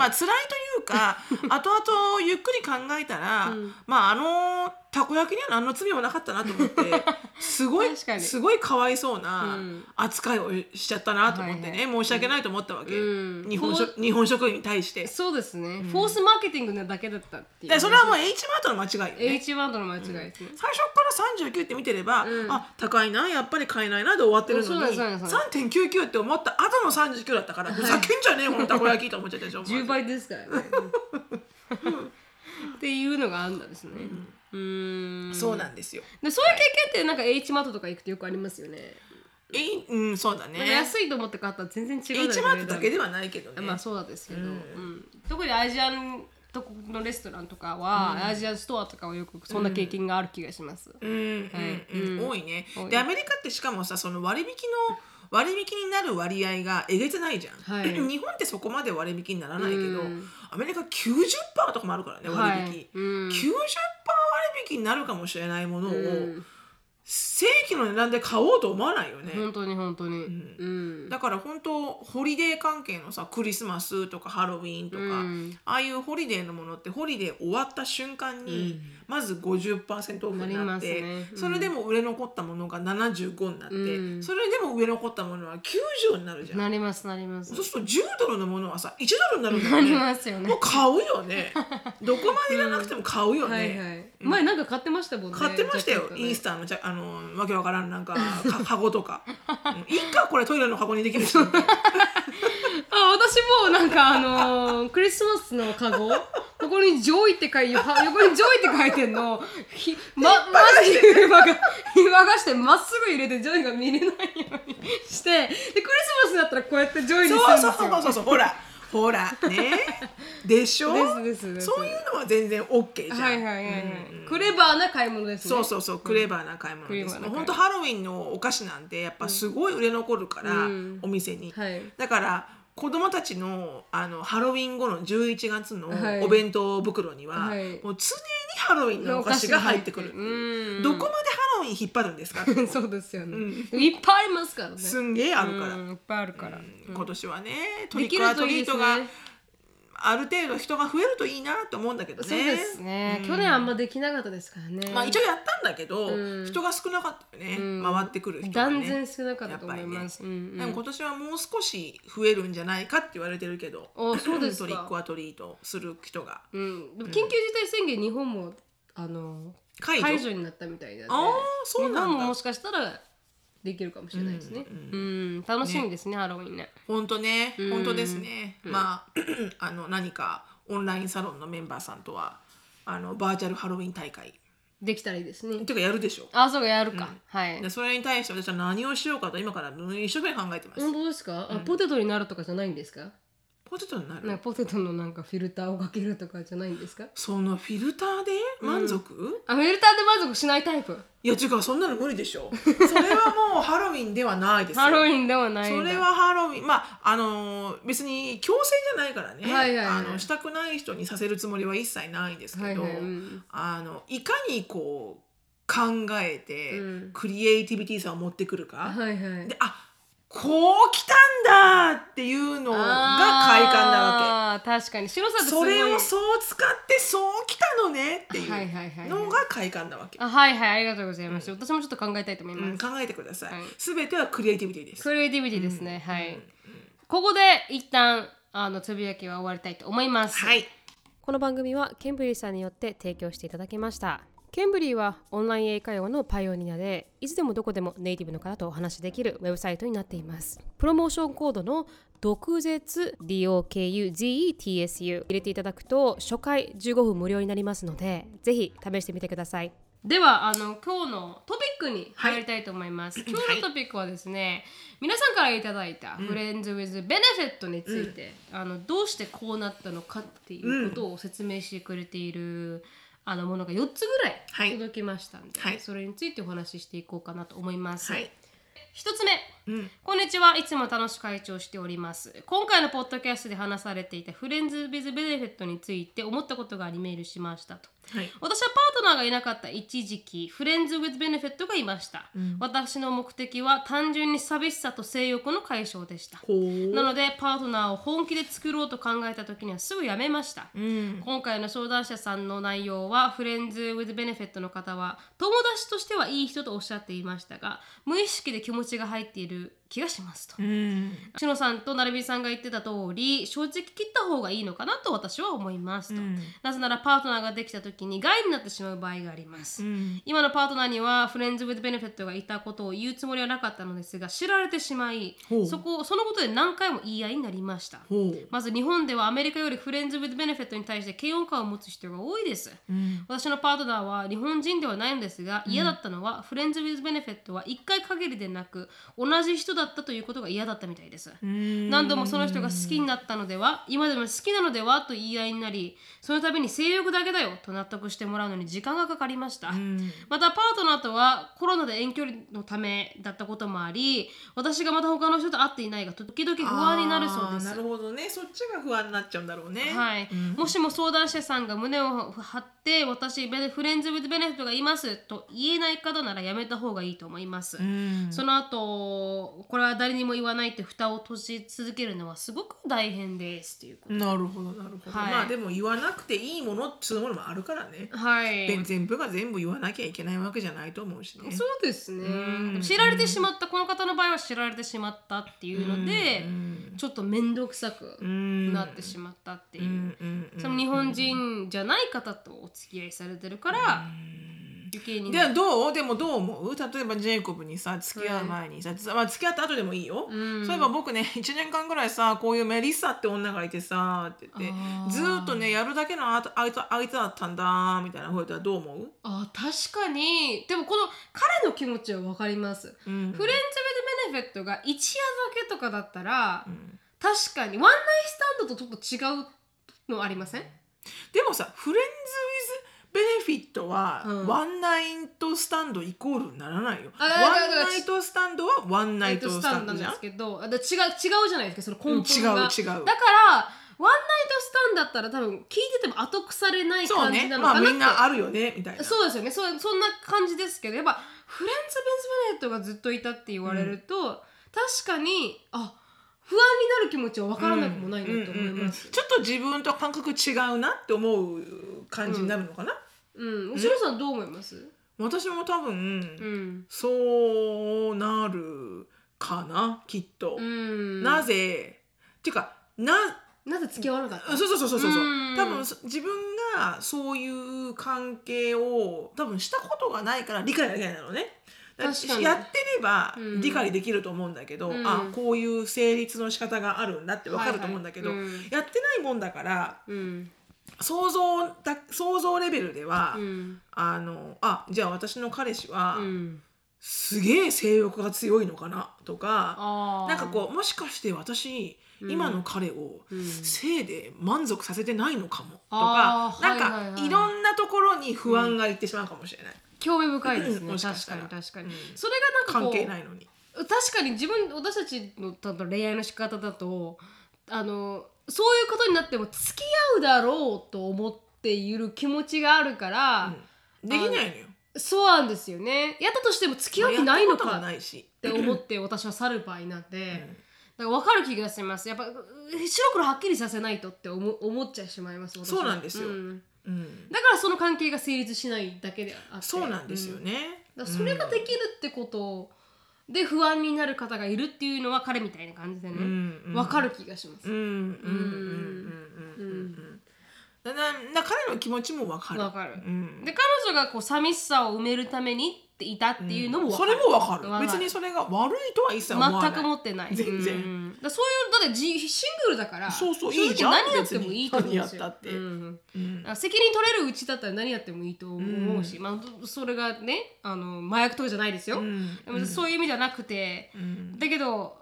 うか [laughs] 後々ゆっくり考えたら、まああのたこ焼きには何の罪もなかったなと思って [laughs] すごいすごいかわいそうなうん。扱いをしちゃったなと思ってね、はい。申し訳ないと思ったわけ、うん。日本食日本食に対して。そうですね、フォースマーケティングなだけだったっていう。でそれはもう H マートの間違いよね。H ワードの間違いですね、最初から39って見てれば、うん。あ高いなやっぱり買えないなで終わってるのにですそうなんです3.99って思った後の39だったからふざけんじゃねえこのたこ焼きと思っちゃったでしょ10倍ですからね。[laughs] っていうのがあんだですね。うん。ん。そうなんですよ。でそういう経験ってなんか H マートとか行くとよくありますよね。えうんそうだね。安いと思って買ったら全然違う H マートだけでではないけどね。まあそうなんですけど、うん。うん。特にアジアンとこのレストランとかは、アジアンストアとかはよくそんな経験がある気がします、うんうんはい。うん。うん多いね。でアメリカってしかもさその割引の割引になる割合がえげつないじゃん、はい。日本ってそこまで割引にならないけど、うん。アメリカ90%とかもあるからね割引、はいうん90%割引になるかもしれないものを、うん。正規の値段で買おうと思わないよね、本当に本当に。うん、だから本当ホリデー関係のさクリスマスとかハロウィンとか、うん。ああいうホリデーのものってホリデー終わった瞬間にまず50%オフになって、ね。うん。それでも売れ残ったものが75になって、うん。それでも売れ残ったものは90になるじゃん。なりますなります。そうすると10ドルのものはさ1ドルになるんだなり。ますよね。もう買うよね。[laughs] どこまでいらなくても買うよね。はいはい、前なんか買ってましたもんね。買ってましたよ、ね。イースターのじゃあのわけわからんなんかか [laughs] カゴとか、うん。いいかこれトイレの箱にできるし [laughs] あ私もなんかあのークリスマスのカゴ？[laughs] ここに「ジョイ」って書いては横に「ジョイ」って書いてんの。ひまマジでひばがひばがしてまっすぐ入れてジョイが見れないようにして。でクリスマスだったらこうやってジョイにするんですよ。そうそうそうそうほらほらね。でしょ？ですですそういうのは全然 OK じゃん、はいはいはいはい、うん。クレバーな買い物ですね。そうそうそうクレバーな買い物です、う本当ハロウィンのお菓子なんてやっぱすごい売れ残るから、うん。お店に、はい。だから子供たちのあのハロウィン後の11月のはい。お弁当袋には、はい。もう常にハロウィンのお菓子が入ってくる、う。ん。どこまでハロウィン引っ張るんですか？[laughs] そうですよね、いっぱいありますからね。すんげえあるから、うんいっぱいあるから、今年はねトリックアトるといいですリートが、ねある程度人が増えるといいなと思うんだけどね。そうですね、去年あんまできなかったですからね。まあ一応やったんだけど、うん。人が少なかったよね、うん。回ってくる人がね。断然少なかったと思います、うんうん。でも今年はもう少し増えるんじゃないかって言われてるけどあそうですか。トリックアトリートする人が。うん、でも緊急事態宣言日本もあの解除？になったみたいなので。ああそうなんだ。日本ももしかしたらできるかもしれないですね。うん、楽しみですねハロウィンね。本当ねうん本当ですね、まあ [clears throat] あの何かオンラインサロンのメンバーさんとはあのバーチャルハロウィン大会できたらいいですねっ。てかやるでしょあ、そうかやるか。はいで。それに対して私は何をしようかと今から一生懸命考えてます、本当ですか？あ、ポテトになるとかじゃないんですか？ポテトになる？なんかポテトのなんかフィルターをかけるとかじゃないんですか？そのフィルターで満足、あ、フィルターで満足しないタイプ。いや違うそんなの無理でしょ。[laughs] それはもうハロウィンではないですよ。ハロウィンではない。それはハロウィンまああのー別に強制じゃないからね、はいはいはい。あのしたくない人にさせるつもりは一切ないんですけど、はいはいうん。あのいかにこう考えて、うん。クリエイティビティさを持ってくるか、はいはい。で。あこう来たんだっていうのが快感なわあー確かに。白さそれをそう使ってそう来たのねっていうはいはいはいはい。のが快感なわけ、あはいはいありがとうございます、私もちょっと考えたいと思いうんます、考えてください、はい。すべてはクリエイティビティです。クリエイティビティですね、はい、ここで一旦あのつぶやきは終わりたいと思います。はい。この番組はケンブリーさんによって提供していただきましたケンブリーはオンライン英会話のパイオニアでいつでもどこでもネイティブの方とお話しできるウェブサイトになっています。プロモーションコードの毒舌 DOKUZETSU 入れていただくと初回15分無料になりますのでぜひ試してみてください。ではあの今日のトピックに入りたいと思います、今日のトピックはですね、皆さんからいただいたフレンズ・ウィズ・ベネフィットについて、あのどうしてこうなったのかっていうことを説明してくれている、あのものが4つぐらはい。い届きましたんで、はい。それについてお話ししていこうかなと思います。はい。一つ目、うん。こんにちは。いつも楽しく会長しております。今回のポッドキャストで話されていたフレンズ・ビズ・ベネフィットについて思ったことがありメールしましたとはい。私はパートナーがいなかった一時期フレンズ・ウィズ・ベネフィットがいました、私の目的は単純に寂しさと性欲の解消でした。なのでパートナーを本気で作ろうと考えた時にはすぐやめました、うん。今回の相談者さんの内容はフレンズ・ウィズ・ベネフィットの方は友達としてはいい人とおっしゃっていましたが無意識で気持ちが入っている気がしますと。うん。しのさんとなるみさんが言ってた通り正直切った方がいいのかなと私は思いますと、うん。なぜならパートナーができた時に害になってしまう場合があります、うん。今のパートナーにはフレンズ・ウィズ・ベネフィットがいたことを言うつもりはなかったのですが知られてしまいそこそのことで何回も言い合いになりました。まず日本ではアメリカよりフレンズ・ウィズ・ベネフィットに対して嫌悪感を持つ人が多いです。うん。私のパートナーは日本人ではないのですが嫌だったのは、フレンズ・ウィズ・ベネフィットは1回限りでなく同じ人だったということが嫌だったみたいです、うん。何度もその人が好きになったのでは今でも好きなのではと言い合いになりその度に性欲だけだよと納得してもらうのに時間がかかりました、うん。またパートナーとはコロナで遠距離のためだったこともあり私がまた他の人と会っていないが時々不安になるそうです。なるほどね。そっちが不安になっちゃうんだろうね。はい、うん。もしも相談者さんが胸を張って私フレンズ・ウィズ・ベネフィットがいますと言えない方ならやめた方がいいと思います、うん。その後これは誰にも言わないって蓋を閉じ続けるのはすごく大変ですっていうこと、なるほどなるほど、はい。まあでも言わなくていいものっつうものもあるからね、はい。で全部が全部言わなきゃいけないわけじゃないと思うしね。そうですね。知られてしまったこの方の場合は知られてしまったっていうので、うんちょっと面倒くさくうんなってしまったっていう、その日本人じゃない方とお付き合いされてるから、余計にでどう？でもどう思う？例えばジェイコブにさ付き合う前にさ、まあ、付き合った後でもいいよ、うん。そういえば僕ね1年間ぐらいさこういうメリッサって女がいてさって言ってずーっとねやるだけのあとあいつ相手だったんだみたいな声とはどう思う、あ確かに。でもこの彼の気持ちは分かります、うん。フレンズ・ウィズ・ベネフィットが一夜だけとかだったら、ん。確かに。ワンナイスタンドとちょっと違うのありません？でもさフレンズ・ウィズ・ベネフィットは、うん。ワンナイトスタンドイコールにならないよ。あワンナイトスタンドはワンナイトスタンなん？でドじゃんすけどあだ違う違うじゃないですかその根本が、うん違う違う。だからone night stand だったら多分聞いてても後腐れないそう感じねまあなのかなって、みんなあるよねみたいな。そうですよね。そうそんな感じですけどやっぱ friends with benefits がずっといたって言われると、確かにあ不安になる気持ちは分からなくもないなと思います。ちょっと自分と感覚違うなって思う感じになるのかな、うん、後ろさんどう思います？私も多分、うん。そうなるかなきっと、うん。なぜ？っていうかななぜ付き合わなかった？そうそうそうそうそううん多分そ自分がそういう関係を多分したことがないから理解ができないのねやってればうん。理解できると思うんだけど、うん。あこういう成立の仕方があるんだってわかると思うんだけど、はいはいうん。やってないもんだからうん。想像だ想像レベルでは、うん。あのあじゃあ私の彼氏は、うん。すげえ性欲が強いのかな？とかなんかこうもしかして私、うん。今の彼をうん。性で満足させてないのかも？とあー。か、なんか、はいはい。はいいろんなところに不安がいってしまうかもしれない、興味深いですね。確から。に確かに、うん。それがなんかこう関係ないのに。確かに自分私たちのただ恋愛の仕方だとあのそういうことになっても付き合うだろうと思っている気持ちがあるから、うん。できないのよ。そうなんですよね。やったとしても付き合う気ないのかっないし。て思って私は去る場合なんで、うん。だから分かる気がします。やっぱ白黒はっきりさせないとって思思っちゃいしまいますそうなんですよ。んうん。だからその関係が成立しないだけであって。そうなんですよね。だからそれができるってことで不安になる方がいるっていうのは彼みたいな感じでね、うんうん。分かる気がします。うんうんうんうんうんうんうん。だなな彼の気持ちもわかる。わかる。うん。で彼女がこう寂しさを埋めるためにっていたっていうのも分かる、それもわかる。わ別にそれが悪いとは一切思わない。全く持ってない。全然。うん。だそういうだってじシングルだからそうそういいじゃん。何やってもいいと思うんですよって。うん。うん。だから責任取れるうちだったら何やってもいいと思うし、まあ、それがねあの麻薬とかじゃないですよ、うん。でもそういう意味じゃなくて、うん。だけど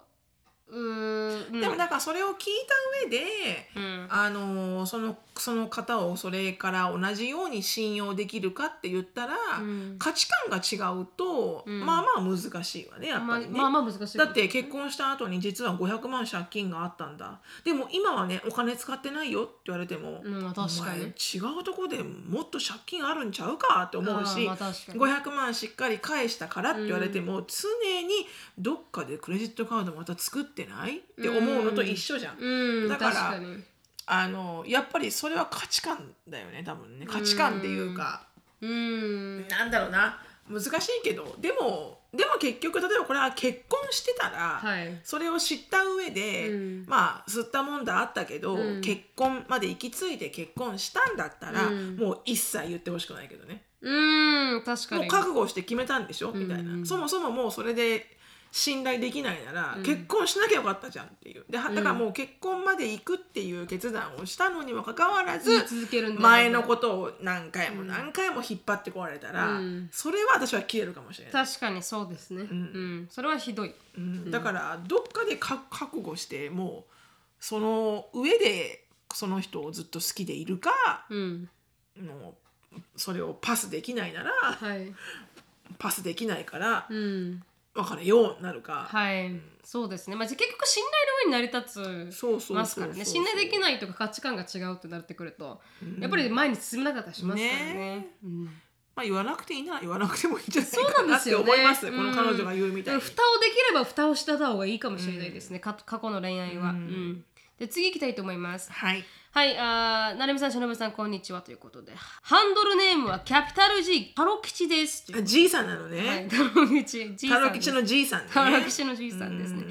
うーん。でもなんかそれを聞いた上で、うん。あのそのその方をそれから同じように信用できるかって言ったら、うん。価値観が違うと、うん。まあまあ難しいわねやっぱりね。まあまあまあ難しいだって結婚した後に実は500万借金があったんだ。でも今はねお金使ってないよって言われても、うんまあ確かに。違うとこでもっと借金あるんちゃうかって思うし、まあ確かに。500万しっかり返したからって言われても、常にどっかでクレジットカードまた作ってないって思うのと一緒じゃん。うん。だから確かにあのやっぱりそれは価値観だよね多分ね。価値観っていうか、うん。なんだろうな。難しいけど。でもでも結局例えばこれは結婚してたら、はい。それを知った上で、うん。まあ吸ったもんだあったけど、うん。結婚まで行き着いて結婚したんだったら、うん。もう一切言ってほしくないけどね。うん。確かに。もう覚悟して決めたんでしょ？みたいな、うん。そもそももうそれで信頼できないなら、うん。結婚しなきゃよかったじゃんっていう。ではだからもう結婚まで行くっていう決断をしたのにもかかわらず、続けるんだ前のことを何回も何回も引っ張ってこられたら、うん。それは私は消えるかもしれない、確かにそうですね。うん。ん。それはひどい。うん。だからどっかでか覚悟してもうその上でその人をずっと好きでいるかうん。もうそれをパスできないならはい。パスできないからうん別れようになるか、はい。そうですね。まあ結局信頼の上に成り立つますからね。信頼できないとか価値観が違うってなってくると、やっぱり前に進めなかったりしますからね。ね。うん。まあ言わなくていいなら言わなくてもいいんじゃないそうなかなってんですよね。思います、うん。この彼女が言うみたいに。蓋をできれば蓋をした方がいいかもしれないですね、か過去の恋愛は、うん。で次行きたいと思います。はいはい、あーなるみさん、しのぶさん、こんにちはということで、ハンドルネームはキャピタル G、タロ吉です。あじいさんなのね、はい、タロ吉、G さんですタロ吉のじいさんねタロ吉の G さんですね。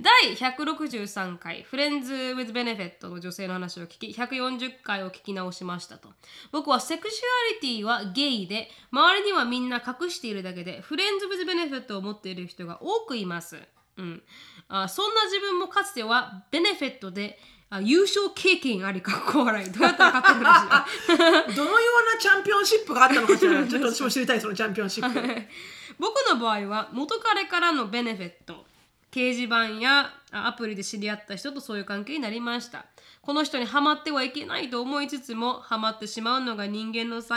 第163回、フレンズ・ウィズ・ベネフェットの女性の話を聞き、140回を聞き直しましたと。僕はセクシュアリティはゲイで、周りにはみんな隠しているだけで、フレンズ・ウィズ・ベネフェットを持っている人が多くいます。うん、あそんな自分もかつてはベネフェットであ優勝経験ありかっこ笑い。どうやったら勝てるんでしょうどのようなチャンピオンシップがあったのかしら？ちょっと私も知りたいそのチャンピオンシップ。僕の場合は元彼からのベネフェット。掲示板やあアプリで知り合った人とそういう関係になりました。この人にハマってはいけないと思いつつもハマってしまうのが人間の差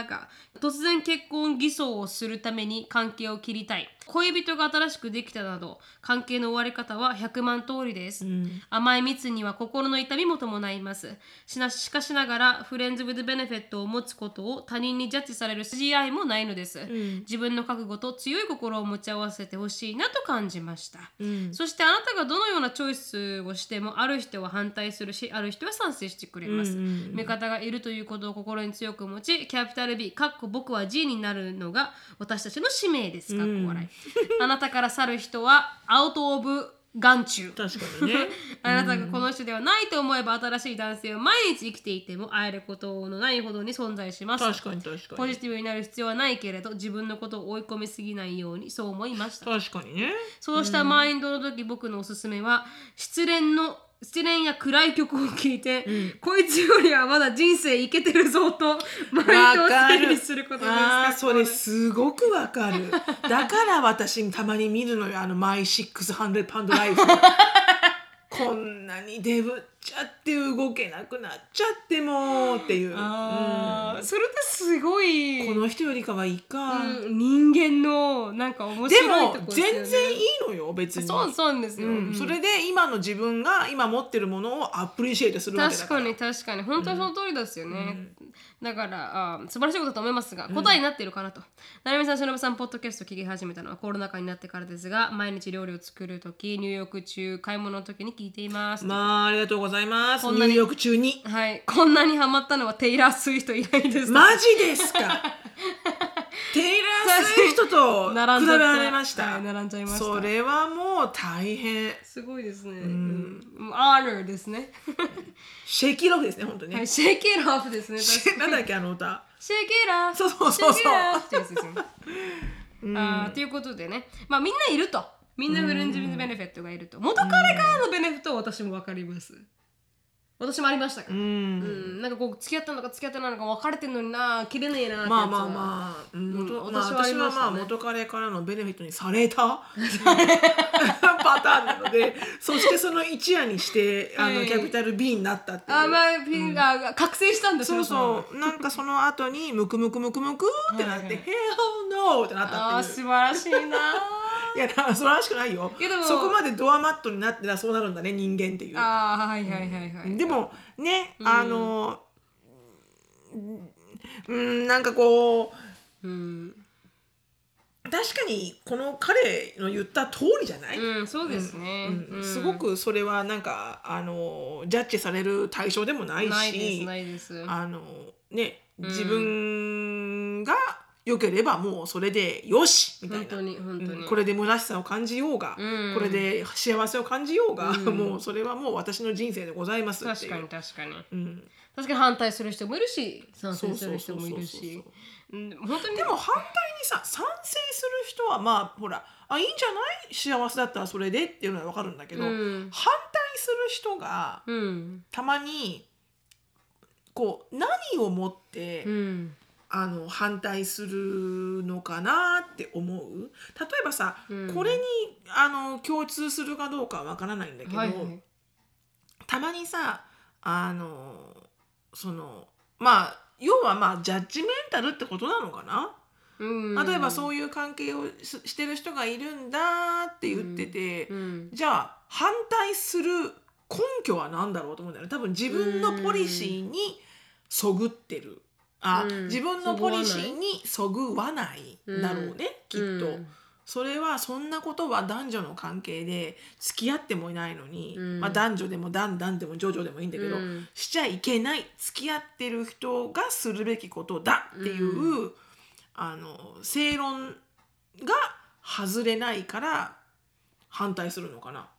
突然結婚偽装をするために関係を切りたい恋人が新しくできたなど関係の終わり方は100万通りです、甘い蜜には心の痛みも伴います。しなしかしながらフレンズ・ウィズ・ベネフェットを持つことを他人にジャッジされる筋合いもないのです、自分の覚悟と強い心を持ち合わせてほしいなと感じました、そしてあなたがどのようなチョイスをしてもある人は反対するしある人は賛成してくれます、味方がいるということを心に強く持ちキャピタル B かっこ僕は G になるのが私たちの使命ですかっこ笑い [laughs] あなたから去る人はアウト・オブ眼中。確かにね。[laughs] あなたがこの人ではないと思えば新しい男性は毎日生きていても会えることのないほどに存在します。確かに確かに。ポジティブになる必要はないけれど自分のことを追い込みすぎないようにそう思いました。確かにね。そうしたマインドの時、僕のおすすめは失恋の失恋や暗い曲を聴いて、こいつよりはまだ人生いけてるぞとマインドを整理することですあーそれすごくわかる。だから私たまに見るのよあのマイ600パウンドライフ。[laughs] こんなにデブっちゃって動けなくなっちゃってもっていう、あーそれってすごい、この人よりかはいいか、うん人間のなんか面で白いともこですよね。全然いいのよ別に。そうそうですよ、うん、それで今の自分が今持ってるものをアプリシエイトするわけだか確からに確かに。本当にその通りですよね、だからあ素晴らしいことだと思いますが答えになっているかなと、なるみさんしのぶさんポッドキャスト聞き始めたのはコロナ禍になってからですが毎日料理を作る時入浴中買い物の時に聞いています、まあありがとうございます。こんなに入浴中に。はい。こんなにハマったのはテイラー・スウィフト以来です。マジですか？[laughs] テイラー・スウィフトと比べられました、[laughs] はい並んじゃいました。それはもう大変。すごいですね、うん、アーナーですね。シェイキーロフですね本当ね、はいシェイキーラフですね [laughs] なんだっけあの歌。シェイキーラフそうそうそう。そうってやつですよね。あーということでね。まあみんないると。みんなフレンズ・ウィズ・ベネフィットがいると。元彼からのベネフィットは私も分かります私もありましたから、ううん。んなんかこう付き合ったのか付き合ってないのか別れてんのにな切れねえなってまあまあまあ、うん。私はあり私はまあ元彼からのベネフィットにされた？[laughs] パターンなのでそしてその一夜にしてあの、はいキャピタル B になったっていう。あまあピンが覚醒したんですよそうそう。なんかその後にムクムクムクムクってなって「はいはい。Hell no!」ってなったっていう。素晴らしいないや [laughs] それらしくないよ。いやでも。そこまでドアマットになってたらそうなるんだね人間っていう。あーはいはいはいはいでもね、あのうんなんかこううん、確かにこの彼の言った通りじゃない、うん、そうですね、うんうん。すごくそれはなんかあのジャッジされる対象でもないしあのね自分が良ければもうそれでよしみたいな。本当に本当に、うんこれで虚しさを感じようが、うん。これで幸せを感じようが、うん。もうそれはもう私の人生でございますっていう。確かに確かに。うん、確かに反対する人もいるし賛成するそうそうそうそう人もいるしうん本当に。でも反対にさ賛成する人はまあほらあいいんじゃない？幸せだったらそれでっていうのは分かるんだけど、うん。反対する人がうん。たまにこう何をもって、うんあの反対するのかなって思う。例えばさ、うん。これにあの共通するかどうかは分からないんだけど、はいはい。たまにさあのそのまあ要はまあジャッジメンタルってことなのかな、うん。例えばそういう関係をししてる人がいるんだって言ってて、うん。じゃあ反対する根拠は何だろうと思うんだよね。多分自分のポリシーにそぐってるあ、うん。自分のポリシーにそぐわないんだろうね、きっと。うん。それはそんなことは男女の関係で付き合ってもいないのに、うん。まあ、男女でも男男でも女女でもいいんだけど、うん。しちゃいけない付き合ってる人がするべきことだっていう、あの正論が外れないから反対するのかな。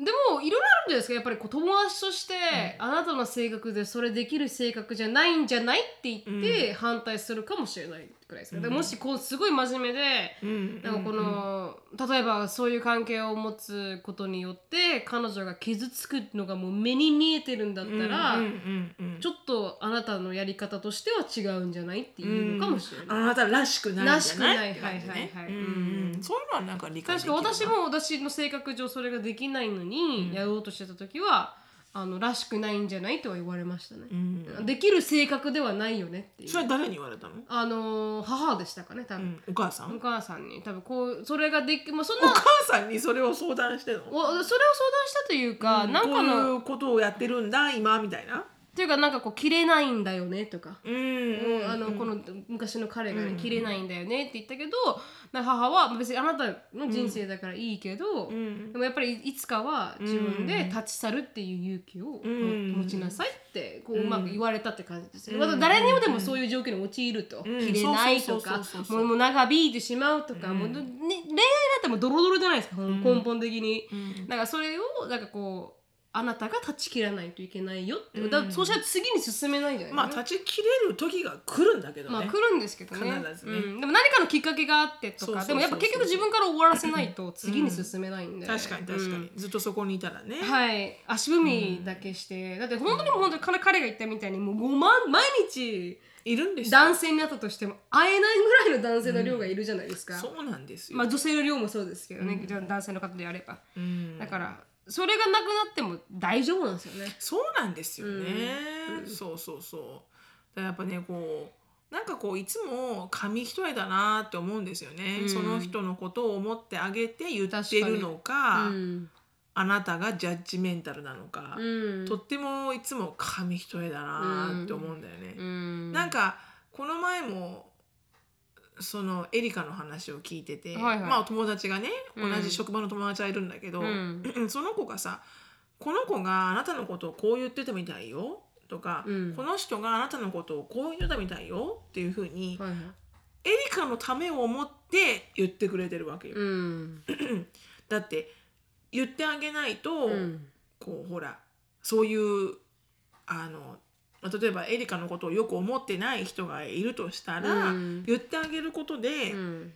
でもいろいろあるんじゃないですか。やっぱりこう友達として、あなたの性格でそれできる性格じゃないんじゃないって言って反対するかもしれないくらいですか、でもしこうすごい真面目で、うん。なんかこの、例えばそういう関係を持つことによって彼女が傷つくのがもう目に見えてるんだったら、うんうんうんちょっとあなたのやり方としては違うんじゃないっていうのかもしれない。あなたらしくないんじゃないらしくないって感じね。はい。はいはいうんうんそういうのはなんか理解で確かきるな。私も私の性格上それができないのに、やろうとしてた時はあのらしくないんじゃないとは言われましたね、うん。できる性格ではないよねっていう。それは誰に言われたの、あのー母でしたかね多分、うん、お母さん？お母さんに。多分こうそれができもうそんおな母さんにそれを相談してんの？おそれを相談したというか、なんかこうのいうことをやってるんだ今？みたいな？というかなんかこう切れないんだよねとか、うんうんあのこの昔の彼がね、切れないんだよねって言ったけどなんか母は別にあなたの人生だからいいけど、ん。でもやっぱりいつかは自分で立ち去るっていう勇気をん。持ちなさいってこううまく言われたって感じですね、まだ誰にもでもそういう状況に陥ると、ん。切れないとかもう長引いてしまうとか、もうね、恋愛なんてもうドロドロじゃないですか、根本的に、だからそれをなんかこうあなたが断ち切らないといけないよって、だからそうしたら次に進めないんじゃないまあ断ち切れる時が来るんだけどね、まあ来るんですけどね。必ずね。うん、でも何かのきっかけがあってとか。でもやっぱ結局自分から終わらせないと次に進めないんで、確かに確かに、ずっとそこにいたらね、はい。足踏みだけして、だって本当に本当に彼彼が言ったみたいにもう5万毎日いるんですよ。男性になったとしても会えないぐらいの男性の量がいるじゃないですか、そうなんですよ、まあ女性の量もそうですけどね、じゃあ男性の方であれば、うん。だからそれがなくなっても大丈夫なんですよね。そうなんですよね、そうそうそう。だやっぱねこうなんかこういつも紙一重だなって思うんですよね、その人のことを思ってあげて言ってるのかうん、あなたがジャッジメンタルなのか、うん。とってもいつも紙一重だなって思うんだよね、うん。なんかこの前もそのエリカの話を聞いてて、はいはい。まあお友達がね同うん。じ職場の友達はいるんだけど、うん。[laughs] その子がさ「この子があなたのことをこう言ってたみたいよ」とか、うんこの人があなたのことをこう言ってたみたいよ」っていうふうに、はいはい。エリカのためを思って言ってくれてるわけよ。うん。[clears throat] だって言ってあげないと、うん。こうほらそういうあのまあ例えばエリカのことをよく思ってない人がいるとしたら、うん。言ってあげることで、うん。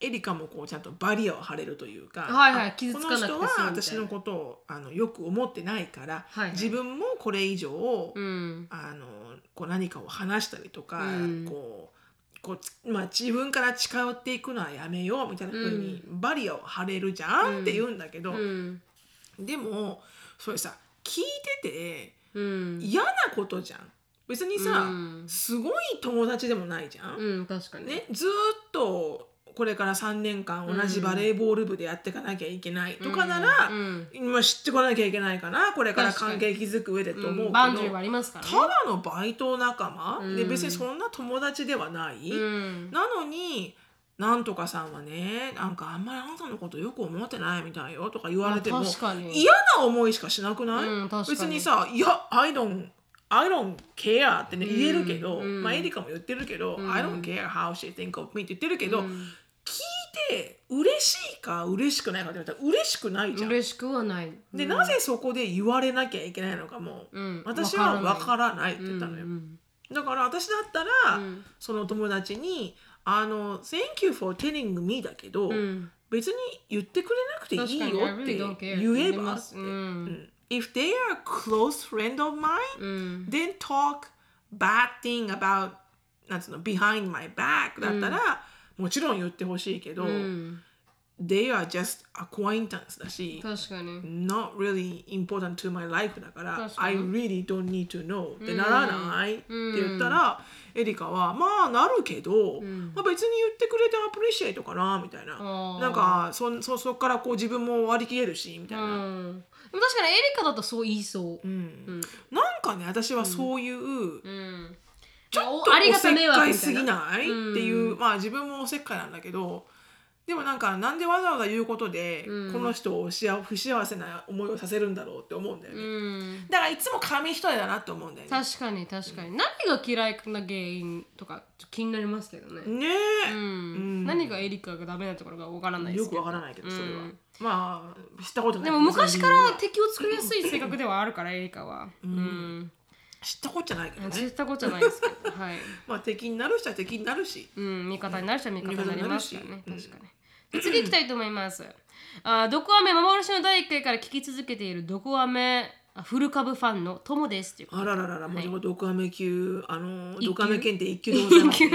エリカもこうちゃんとバリアを張れるというか、はいはいあ傷つかなくて済むこの人は私のことをあのよく思ってないから、はいはい。自分もこれ以上、うん。あのこう何かを話したりとか、うん。こうこうまあ、自分から近寄っていくのはやめようみたいな風にバリアを張れるじゃんって言うんだけど、うん。でもそれさ聞いててうん。嫌なことじゃん。別にさ、うん。すごい友達でもないじゃん、うん確かに。ね、ずーっとこれから3年間同じバレーボール部でやっていかなきゃいけないとかなら、うん今知ってこなきゃいけないかな。これから関係築く上でと思うけど、うん。バンジーはありますからね。ただのバイト仲間、うん。で別にそんな友達ではない、うん。なのになんとかさんはねなんかあんまりあなたのことよく思ってないみたいよとか言われても嫌な思いしかしなくない、うん別にさ「いや I don't I don't care」ってね言えるけど、うん。まあエリカも言ってるけど「ん。I don't care how she think of me」って言ってるけど、うん。聞いて嬉しいか嬉しくないかって言われたら嬉しくないじゃん。嬉しくはない。で、なぜそこで言われなきゃいけないのかも、うん。私は分わかからないって言ったのよ。うん。だから私だったら、うん。その友達に「あの Thank you for telling me」だけど、うん別に言ってくれなくていいよって言えばうんうん If they are a close friend of mine、うん then talk bad thing about なんつうの behind my back だったら、もちろん言ってほしいけど、うん they are just acquaintance だし確かに。not really important to my life だから I に。Really don't need to know ってならない、って言ったらエリカはまあなるけど、まあ、別に言ってくれてアプリシエイトかなみたいな。なんかそそそっからこう自分も割り切れるしみたいな、うん。でも確かにエリカだとそう言いそう。うん。なんかね私はそういう、うん。ちょっとおありがたせっかいすぎなない、っていうまあ自分もおせっかいなんだけどでもなんかなんでわざわざ言うことで、この人をしあ不幸せな思いをさせるんだろうって思うんだよね、うん。だからいつも紙一重だなって思うんだよね。確かに確かに。何が嫌いな原因とかちょっと気になりますけどね。ねえ、うん。何がエリカがダメなところかわからないですけくわからないけどそれは、うんまあ知ったことないでも昔から敵を作りやすい性格ではあるからエリカは。うん知ったことじゃないけどね。知ったことじゃないですけどはい。[laughs] まあ敵になる人は敵になるし。うん味方になる人は味方になりますからね確かに。で次行きたいと思います。あ毒アメ幻の第1回から聞き続けている毒アメあフル株ファンの友ですいうこと。あららららもうドクアメ級あの級。ドクアメ検定一級でございますね、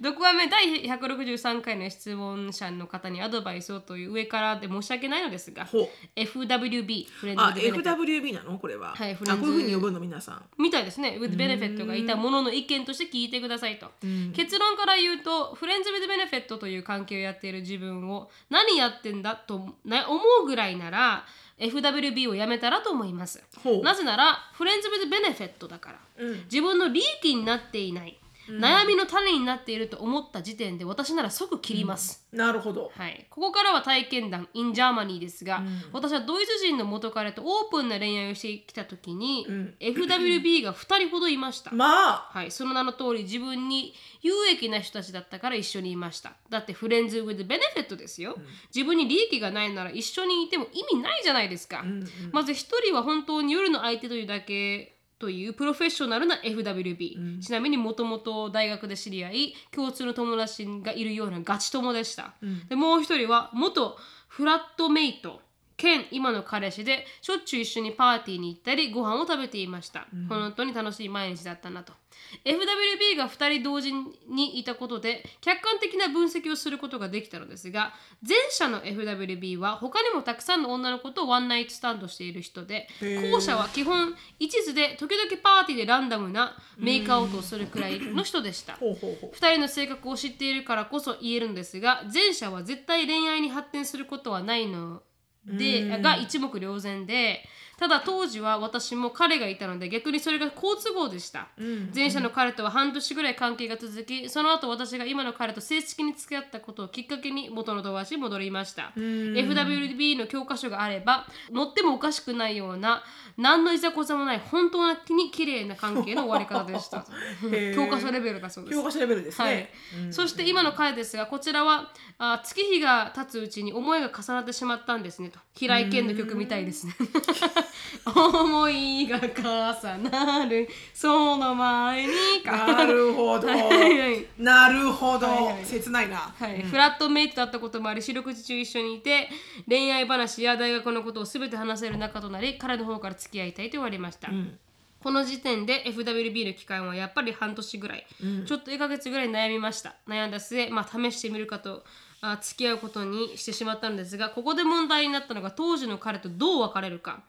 6話目第163回の質問者の方にアドバイスをという上からで申し訳ないのですがほう。FWB フレンズあ with benefit FWB なの？これは、はいフレンズあこういうふうに呼ぶの皆さん。みたいですね。with benefit がいたものの意見として聞いてくださいと、結論から言うとフレンズ with benefit という関係をやっている自分を何やってんだとな思うぐらいなら FWB をやめたらと思います。なぜならフレンズ with benefit だから、うん。自分の利益になっていない、悩みの種になっていると思った時点で私なら即切ります、なるほど。はい、ここからは体験談 in Germany ですが、私はドイツ人の元彼とオープンな恋愛をしてきた時に、ん。FWB が2人ほどいました、まあ。はい、その名の通り自分に有益な人たちだったから一緒にいました。だってフレンズ with benefit ですよ、自分に利益がないなら一緒にいても意味ないじゃないですか、まず一人は本当に夜の相手というだけというプロフェッショナルな FWB、ちなみにもともと大学で知り合い共通の友達がいるようなガチ友でした、でもう一人は元フラットメイト兼今の彼氏でしょっちゅう一緒にパーティーに行ったりご飯を食べていました、本当に楽しい毎日だったなと。FWB が2人同時にいたことで客観的な分析をすることができたのですが前者の FWB は他にもたくさんの女の子とワンナイトスタンドしている人で後者は基本一途で時々パーティーでランダムなメイクアウトをするくらいの人でした。ほうほうほう。2人の性格を知っているからこそ言えるんですが前者は絶対恋愛に発展することはないのでが一目瞭然でただ当時は私も彼がいたので逆にそれが好都合でした、前者の彼とは半年ぐらい関係が続きその後私が今の彼と正式に付き合ったことをきっかけに元の友達に戻りました。FWB の教科書があれば乗ってもおかしくないような何のいざこざもない本当に綺麗な関係の終わり方でした。[laughs] 教科書レベルだそうです。教科書レベルですはい。ね、そして今の彼ですがこちらはあ月日が経つうちに思いが重なってしまったんですねと。平井堅の曲みたいですね。[laughs] 思いが重なるその前にか。なるほど。[laughs] はいはい。なるほど、はいはい。切ないな、はい。フラットメイトだったこともあり四六時中一緒にいて恋愛話や大学のことを全て話せる仲となり彼の方から付き合いたいと言われました、この時点で FWB の期間はやっぱり半年ぐらい、ちょっと1ヶ月ぐらい悩みました。悩んだ末、まあ、試してみるかとあ付き合うことにしてしまったんですがここで問題になったのが当時の彼とどう別れるか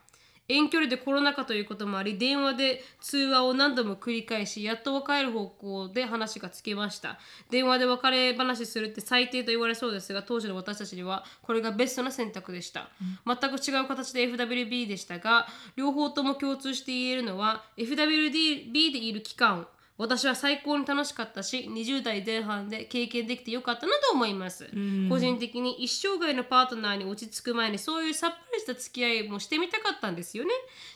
遠距離でコロナ禍ということもあり電話で通話を何度も繰り返しやっと別れる方向で話がつきました。電話で別れ話するって最低と言われそうですが当時の私たちにはこれがベストな選択でした、全く違う形で FWB でしたが両方とも共通して言えるのは FWB でいる期間私は最高に楽しかったし20代前半で経験できてよかったなと思います。個人的に一生涯のパートナーに落ち着く前にそういうさっした付き合いもしてみたかったんですよね。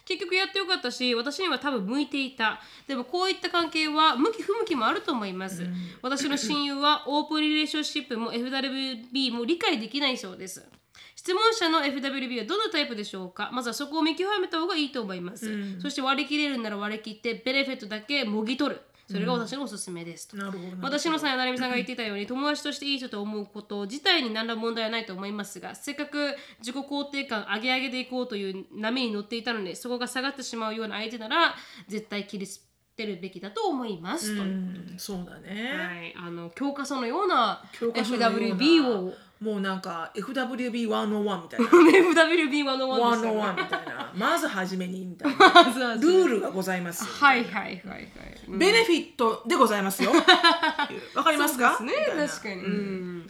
結局やってよかったし私には多分向いていた。でもこういった関係は向き不向きもあると思います。私の親友はオープンリレーションシップも FWB も理解できないそうです。質問者の FWB はどのタイプでしょうか？まずはそこを見極めた方がいいと思います、そして割り切れるなら割り切ってベネフィットだけもぎ取るそれが私のおすすめですと、なるほどな私のさやなるみさんが言っていたように友達としていい人と思うこと自体に何ら問題はないと思いますがせっかく自己肯定感上げ上げでいこうという波に乗っていたのでそこが下がってしまうような相手なら絶対切り捨てるべきだと思いますと、うんそうだね、はい、あの教科書のような教科書のような FWB をもうなんか FWB101 みたいな。[laughs] FWB 101でしたね。101みたいな。まず初めにみたいな。まずは [laughs] ルールがございます。よはいはいはいはい、うん。ベネフィットでございますよ。[laughs] わかりますか？そうですね。みたいな。確かに、うん。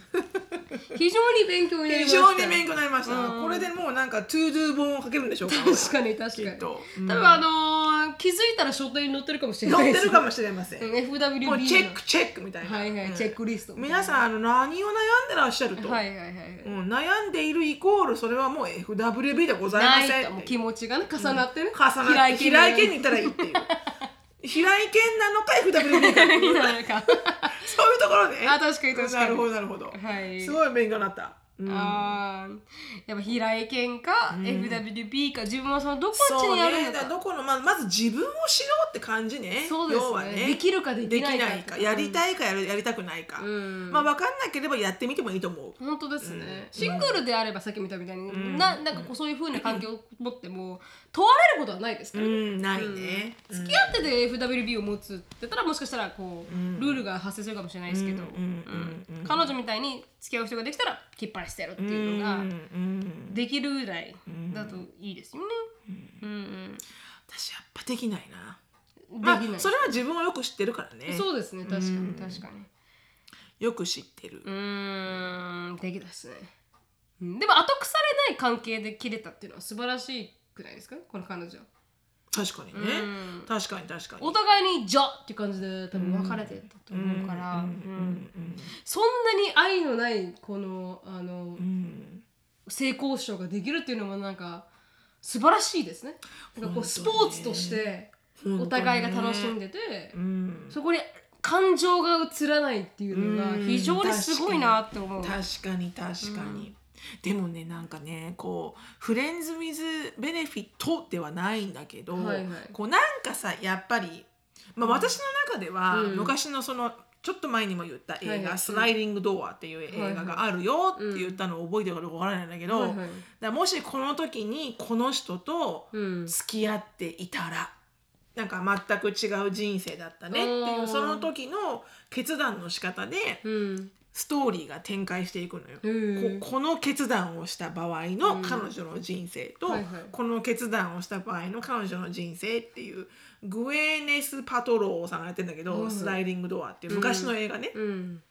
非常に勉強になりま非した。常に勉強になりました、これでもうなんかトゥードゥ本を書けるんでしょうか？確かに確かに。きっと、うん。多分あのー気づいたら書店に載ってるかもしれないです。載ってるかもしれません、うん FWB の。もうチェックチェックみたいな、はいはい、うん。チェックリスト皆さんあの何を悩んでらっしゃると、はいはいはいはい、うん、悩んでいるイコールそれはもう FWB でございません。気持ちがね重なってね、重なって平井堅に行ったらいいっていう。平井堅なのか FWB [laughs] か。[laughs] そういうところね。あ確かに確かに。なるほどなるほど、はい。すごい勉強になった、あー。やっぱ平井堅か、FWB か自分はそのどこっちにあるのか。ね。どこのままず自分を知ろうって感じね。そうですね。要はね。できるかできないかやりたいかやるやりたくないか、うん。まあ分かんなければやってみてもいいと思う。本当ですね、シングルであればさっき見たみたいに、ななんかこうそういうふうな関係を持っても問われることはないですから、うんないね、うん。付き合ってて FWB を持つって言ったらもしかしたらこう、ルールが発生するかもしれないですけど、うんうんうん彼女みたいに付き合う人ができたらきっぱりしてやるっていうのがうんうんできるぐらいだといいですよね。うん。うん私やっぱできないな。できまあないそれは自分をよく知ってるからね。そうですね。確かに確かに。よく知ってる。うーん。できないですね。うん。でも後腐れない関係で切れたっていうのは素晴らしくないですか？この彼女。は。確かにね。うん。確かに確かに。お互いに「じゃ!」っていう感じで多分別れてたと思うから、うんそんなに愛のないこのあのうん。性交渉ができるっていうのもなんか素晴らしいですね。なんかこうスポーツとしてお互いが楽しんでて、うん。そこに感情が映らないっていうのが非常にすごいなって思う。確かに確かに、[laughs] でもねなんかねこうフレンズ・ウィズ・ベネフィットではないんだけど、はいはい。こうなんかさやっぱり、まあ、私の中では、うん。昔のそのちょっと前にも言った映画「はい。はいスライディング・ドア」っていう映画があるよって言ったのを覚えてるかどうかわからないんだけど、はいはい。もしこの時にこの人とうん。付き合っていたら、なんか全く違う人生だったねっていうその時の決断の仕方でうんストーリーが展開していくのよ。うんここの決断をした場合の彼女の人生と、はいはい。この決断をした場合の彼女の人生っていうグエネス・パトローさんがやってるんだけど「はいスライディング・ドア」っていう昔の映画ね、うん。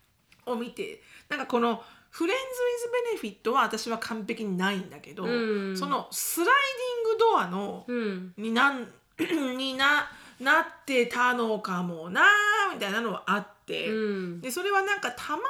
を見てなんかこの「フレンズ・ウィズ・ベネフィット」は私は完璧にないんだけど、うん。そのスライディング・ドアのうん。になん [clears throat] にななってたのかもなみたいなのはあって。うん。でそれはなんかたまに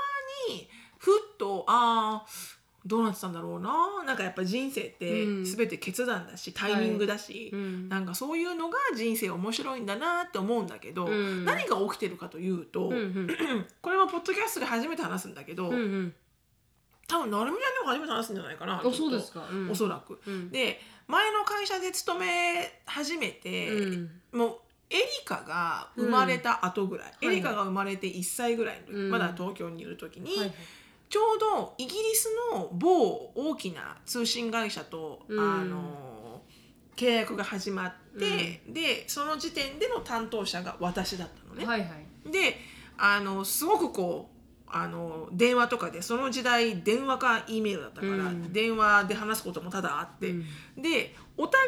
ふっとあーどうなってたんだろうな。なんかやっぱ人生ってうん。全て決断だし、タイミングだし、うん。なんかそういうのが人生面白いんだなって思うんだけど、うん。何が起きてるかというと、うんうん。[clears throat] これはポッドキャストで初めて話すんだけど、うんうん。多分なるみちゃんにも初めて話すんじゃないかなあそうですか。うん。おそらく。うん。で前の会社で勤め始めて、うん。もうエリカが生まれた後ぐらい、うんエリカが生まれて1歳ぐらいの時、うん。まだ東京にいる時に、はいはい。ちょうどイギリスの某大きな通信会社と、うん。あの契約が始まって、でその時点での担当者が私だったのね。はいはい。であのすごくこうあの電話とかでその時代電話か E メールだったから、うん。電話で話すことも多々あって、うん。でお互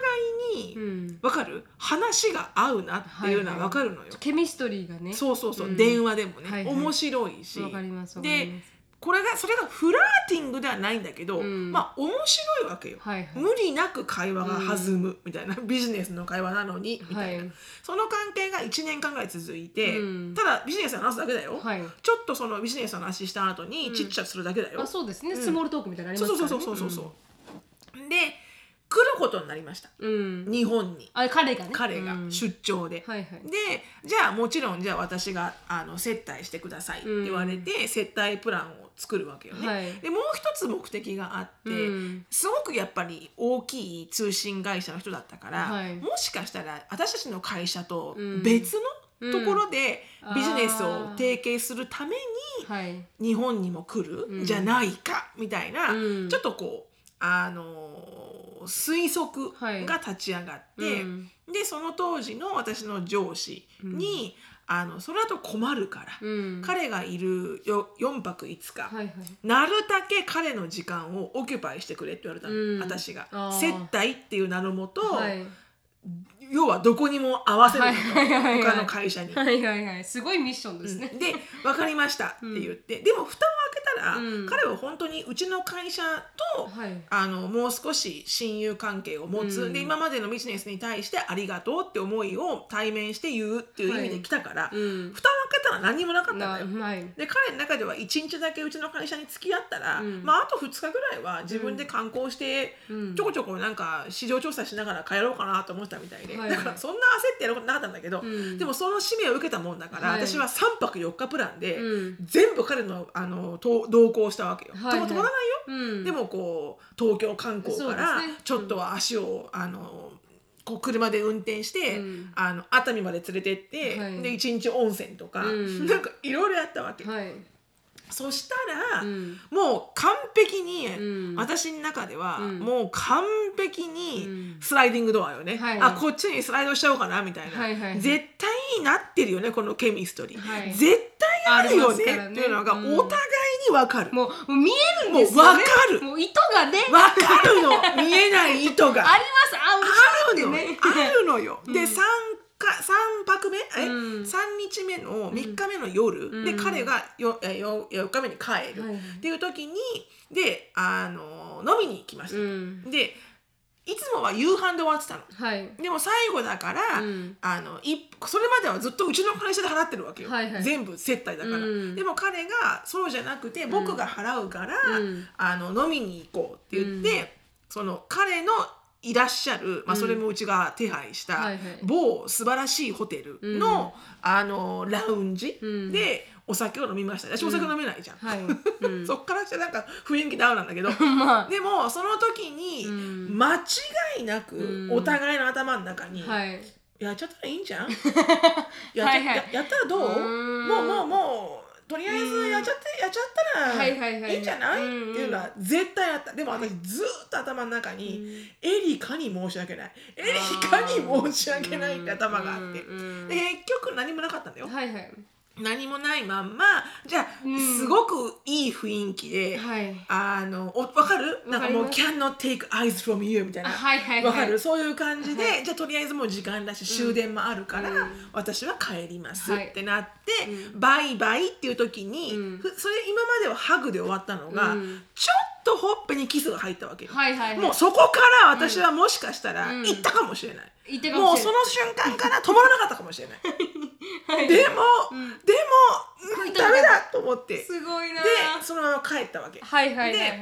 いに、うん。わかる？話が合うなっていうのはわかるのよ。ケミストリーがね。そうそうそう、うん。電話でもね、はいはい。面白いし。わかりますわかりでますこれがそれがフラーティングではないんだけど、うん。まあ面白いわけよ、はいはい。無理なく会話が弾むみたいな、[laughs] ビジネスの会話なのにみたいな、はいその関係が1年間ぐらい続いて、うん。ただビジネスの話すだけだよ、はい。ちょっとそのビジネスの話した後にチッチャするだけだよ、あそうですね。スモールトークみたいなのありそうますからね。そうそうそうそうそう、で来ることになりました。うん。日本に。あ彼がね。彼がうん。出張で、はいはい。でじゃあもちろんじゃあ私があの接待してくださいって言われて、接待プランを作るわけよね。はい。でもう一つ目的があって、うん。すごくやっぱり大きい通信会社の人だったから、はい。もしかしたら私たちの会社とうん。別のところでうん。ビジネスを提携するためにはい。日本にも来るうん。んじゃないかみたいな、うん。ちょっとこうあの推測が立ち上がって、うん。でその当時の私の上司に、あのそれだと困るから、うん。彼がいるよ4泊5日、はいはい。なるだけ彼の時間をオキュパイしてくれって言われたの、うん。私が。接待っていう名のもと、はい要はどこにも合わせるの、はいはいはいはい。他の会社に。はいはいはい。すごいミッションですね。で「分かりました」って言って、でも蓋を開けたら、うん。彼は本当にうちの会社と、はい。あのもう少し親友関係を持つ、うん。で今までのビジネスに対してありがとうって思いを対面して言うっていう意味で来たから、うん。蓋を開けたら何もなかったんだよ。い。で彼の中では1日だけうちの会社に付き合ったら、うん。まああと2日ぐらいは自分で観光して、うん。ちょこちょこなんか市場調査しながら帰ろうかなと思ってたみたいで、だからそんな焦ってやることなかったんだけど、うん。でもその使命を受けたもんだから、はい。私は3泊4日プランで、うん。全部彼のあのと同行したわけよ。はいはい。止まらないよ、うん。でもこう東京観光からちょっとは足を、あのこう車で運転して、うん。あの熱海まで連れてって、はい。で一日温泉とか、うん。なんかいろいろやったわけ。はいそしたら、うん。もう完璧に、うん。私の中では、うん。もう完璧うにん。スライディングドアよね、はいあこっちにスライドしちゃおうかなみたいな、はいはい。絶対になってるよねこのケミストリー、はい。絶対あるよねね。っていうのがうん。お互いに分かる、もう見えるんですよね。もうわかる。もう糸がね。分かるの。見えない糸が。[laughs] あります。ああるの、ねあるのよ。で [laughs] うん3か三泊目？え、うん。三日目の3日目の夜、うん。で彼がよえよ4日目に帰る、っていう時にであの飲みに行きました。うん。でいつもは夕飯で終わってたの。はい。でも最後だから、うん。あのいそれまではずっとうちの会社で払ってるわけよ、はいはい。全部接待だから、うん。でも彼がそうじゃなくて僕が払うから、うん。あの飲みに行こうって言って、うん。その彼のいらっしゃる、まあ、うん。それもうちが手配した某素晴らしいホテルの,、あのラウンジうん。でお酒を飲みました。私お酒飲めないじゃん、はい、[laughs] うん、そっからしてなんか雰囲気ダウンなんだけど。[laughs] までもその時にうん。間違いなくうん。お互いの頭の中に、あはい。やっちゃったらいいんじゃん？[laughs] やはいはい。ややったらどう？もうもうもうとりあえずやっちゃってやっちゃったらはいはいんじゃない？っていうのは絶対あった。でも私ずーっと頭の中にエリカに申し訳ない。エリカに申し訳ないって頭があって。結局何もなかったんだよ。はいはい何もないまんまじゃあうん。すごくいい雰囲気ではい。あのお分かる？なんかもうわか cannot take eyes from you みたいな。はいはいはい。わかる？そういう感じで、はじゃあとりあえずもう時間だし終電もあるから、うん。私は帰りますはい。ってなって、うん。バイバイっていう時に、うん。ふそれ今まではハグで終わったのが、うん。ちょっとほっぺにキスが入ったわけよ、はいはいはい。もうそこから私はもしかしたらうん。行ったかもしれない、言ってかもしれもうその瞬間から止まらなかったかもしれない [laughs] でも、うん。でも、うん、ダメだと思って。ですごいな。そのまま帰ったわけ。はいはいはいはでい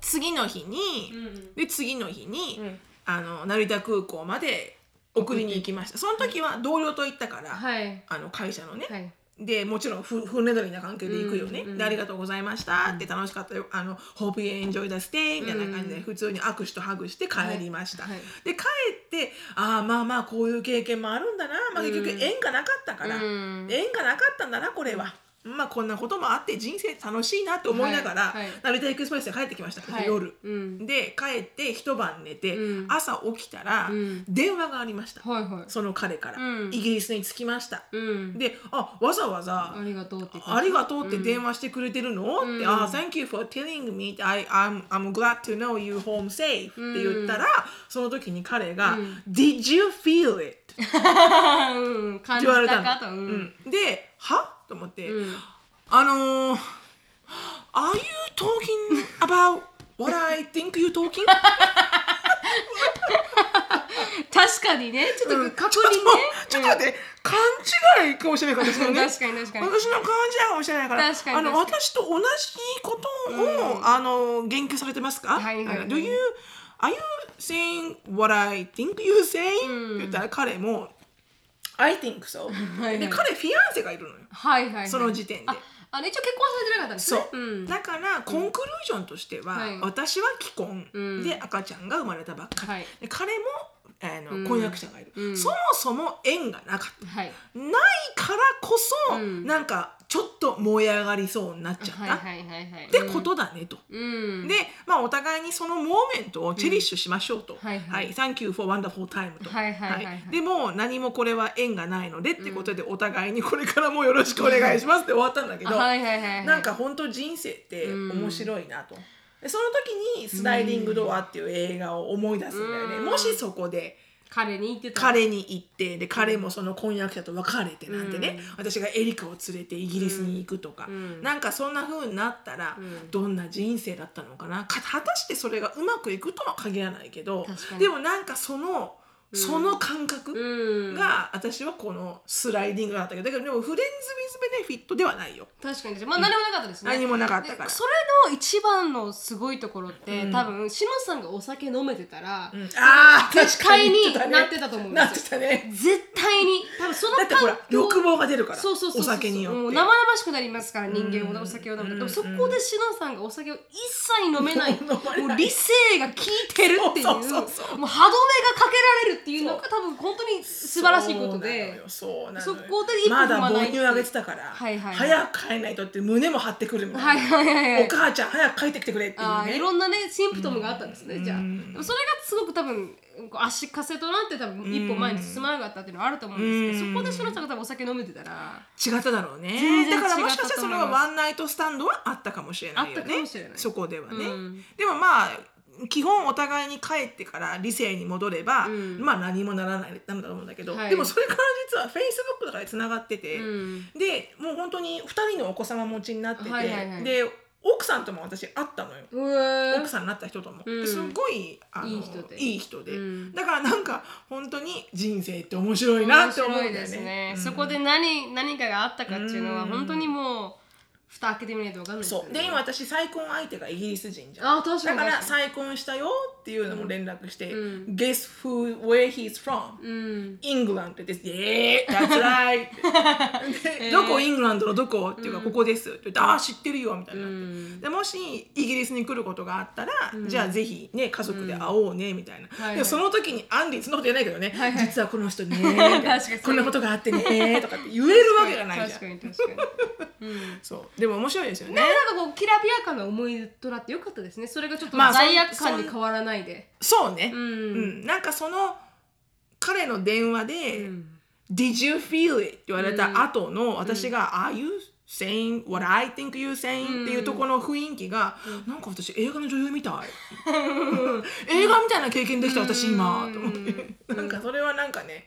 次の日に、うん。で次の日に、うん。あの成田空港まで送りに行きました。その時は同僚と行ったから、はい。あの会社のね、はいでもちろんふ船乗りな関係で行くよね、うんうんでありがとうございました。って楽しかったよ。あの Hope you enjoy the stay みたいな感じでうん普通に握手とハグして帰りました、はい。はい。で帰ってああまあまあこういう経験もあるんだな、まあ、結局うん。縁がなかったから、うん。縁がなかったんだなこれは。まあこんなこともあって人生楽しいなと思いながら、はいはい。成田エクスプレスで帰ってきました、はい。夜。うん。で帰って一晩寝て、うん。朝起きたら、うん。電話がありました、はいはい。その彼から、うん。イギリスに着きました、うん。であわざわざありがとうってありがとうって電話してくれてるの、うん。って、あ、Thank you for telling me I, I'm, I'm glad to know you home safe、って言ったら、その時に彼が、うん。Did you feel it? って言われたのううん。ん、で、は？と思って、うん。あのー、Are you talking about what I think you talking? [laughs] 確かにね。ちょっと確認ね、ちょっと待って、勘違いかもしれないから、私のね。確かに確かに。私の感じかもしれないから、確かにあの確かに。私と同じことを、あの言及されてますか？はいはいはい。Do you are you saying what I think you say？、うん。って言ったら彼も I think so. はいはい。で彼フィアンセがいるのよ。はいはいはい。その時点で。ああれ一応結婚されてなかったんですそう、ねん。だからコンクルージョンとしては、はい。私は既婚、うん。で赤ちゃんが生まれたばっかり、はい。で彼もあの、うん。婚約者がいる、うん。そもそも縁がなかった。はい。ないからこそ、うん。なんかちょっと燃え上がりそうになっちゃった、ってことだねと。うんで、まあ、お互いにそのモーメントをチェリッシュしましょうと。はいはい Thank you for wonderful time と。はいはいはいはいでも何もこれは縁がないのでってことで、お互いにこれからもよろしくお願いしますって終わったんだけど、はいはいはいはいなんか本当人生って面白いなと。でその時に「スライディングドア」っていう映画を思い出すんだよね。うんもしそこで彼に言ってた。彼に行ってで彼もその婚約者と別れてなんてね、私がエリカを連れてイギリスに行くとか、ん。なんかそんな風になったら、ん。どんな人生だったのかな。か果たしてそれがうまくいくとは限らないけどでもなんかそのその感覚うん。が、私はこのスライディングだったけどだけどでもフレンズ・ウィズ・ベネフィットではないよ。確かにまあ何もなかったですね。何もなかったから。でそれの一番のすごいところって、多分しのさんがお酒飲めてたら、ああ絶対になってたと思うんですよ。ね。絶対に。多分そのだってほら欲望が出るからそうそうそうお酒によって。もう生々しくなりますから人間もお酒を飲むと、でもそこでしのさんがお酒を一切飲め [laughs] ない。もう理性が効いてるっていう。そうそうそうそう。もう歯止めがかけられるっていうのが多分本当に素晴らしいことで。そうなのよ。こで一歩まだ母乳あげてたから、はいはい。はい早く帰らないとって胸も張ってくるみたはいいな、はいはいはい。お母ちゃん早く帰ってきてくれっていうね。いろんなねシンプトムがあったんですね、じゃあうんでもそれがすごく多分足かせとなって多分一歩前に進まなかったっていうのはあると思うんですけど、うん。そこでしのさんが多分お酒飲めてたら違っただろうね。だからもしかしたらそれはワンナイトスタンドはあったかもしれないよね。あったかもしれない。そこではね、うん。でもまあ基本お互いに帰ってから理性に戻れば、ん。まあ何もならないダメだと思うんだけど、はい。でもそれから実はフェイスブックとかでつながってて、うん。でもう本当に2人のお子様持ちになってて、はいはいはい。で奥さんとも私会ったのよ。奥さんになった人とも、うん。ですごいあのいい人で。いい人で、うん。だからなんか本当に人生って面白いなって思うんだよね。ね、うん。そこで何何かがあったかっていうのはうん。本当にもう蓋開けてみないと分かんないですよねそう。で今私再婚相手がイギリス人じゃん。あ確かにだから確か再婚したよっていうのも連絡して、うん。Guess who where he's from、にうん。イングランドです。えー、that's right. [laughs] でどこイングランドのどこっていうか、ここです。って言って、ああ、知ってるよみたいになでもしイギリスに来ることがあったら、じゃあぜひね、家族で会おうねみたいな。はいはい。でもその時にアンディそんなこと言えないけどね、はいはい。実はこの人ね [laughs] 確かに。こんなことがあってねとかって言えるわけがないじゃん。確かに確かに、うん。[laughs] そうでも面白いですよね。なんかこうきらびやかな思い出となってよかったですね。それがちょっとまあそ罪悪感に変わらないで、そうね、うん。うん。なんかその彼の電話で、うん。Did you feel it? って言われた後の、私が、Are you saying what I think you're saying? っていうところの雰囲気が、なんか私映画の女優みたい。[laughs] 映画みたいな経験できた私今、と思って。なんかそれはなんかね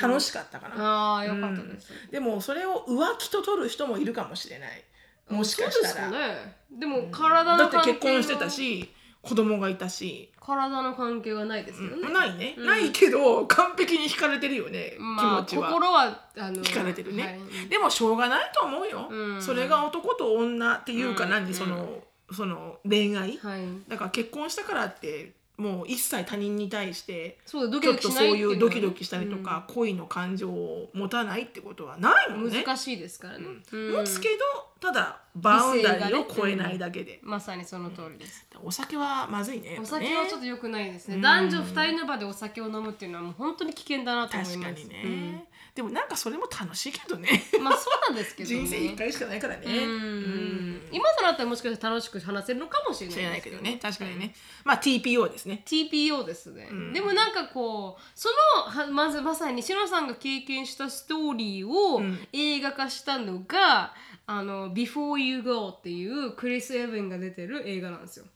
楽しかったかな、ああよかったです、でもそれを浮気と取る人もいるかもしれないもしかしたら。ね。でも体だっての。関係は結婚してたし子供がいたし、体の関係はないですよね、ないね、ないけど完璧に惹かれてるよね、まあ気持ちは。心はあの惹かれてるね、はい。でもしょうがないと思うよ、うん。それが男と女っていうかうん。何、そのその恋愛、はい。だから結婚したからってもう一切他人に対してそうだドキちょっとそういうドキドキしたりとか、恋の感情を持たないってことはないもんね。難しいですからね、うん。持つけどただバウンダリーを超えないだけで、まさにその通りです、お酒はまずいねお酒はちょっと良くないですね、うん。男女二人の場でお酒を飲むっていうのはもう本当に危険だなと思います。確かにね、でもなんかそれも楽しいけどね。うんまあそうなんですけど、ね、[laughs] 人生一回しかないからね。うん今となったらもしかしたら楽しく話せるのかもしれないけどね。確かにね、まあ TPO ですね。TPO ですね、ん。でもなんかこうそのはまずまさにしのさんが経験したストーリーをん。映画化したのが「あの Before You Go」っていうクリス・エヴンが出てる映画なんですよ。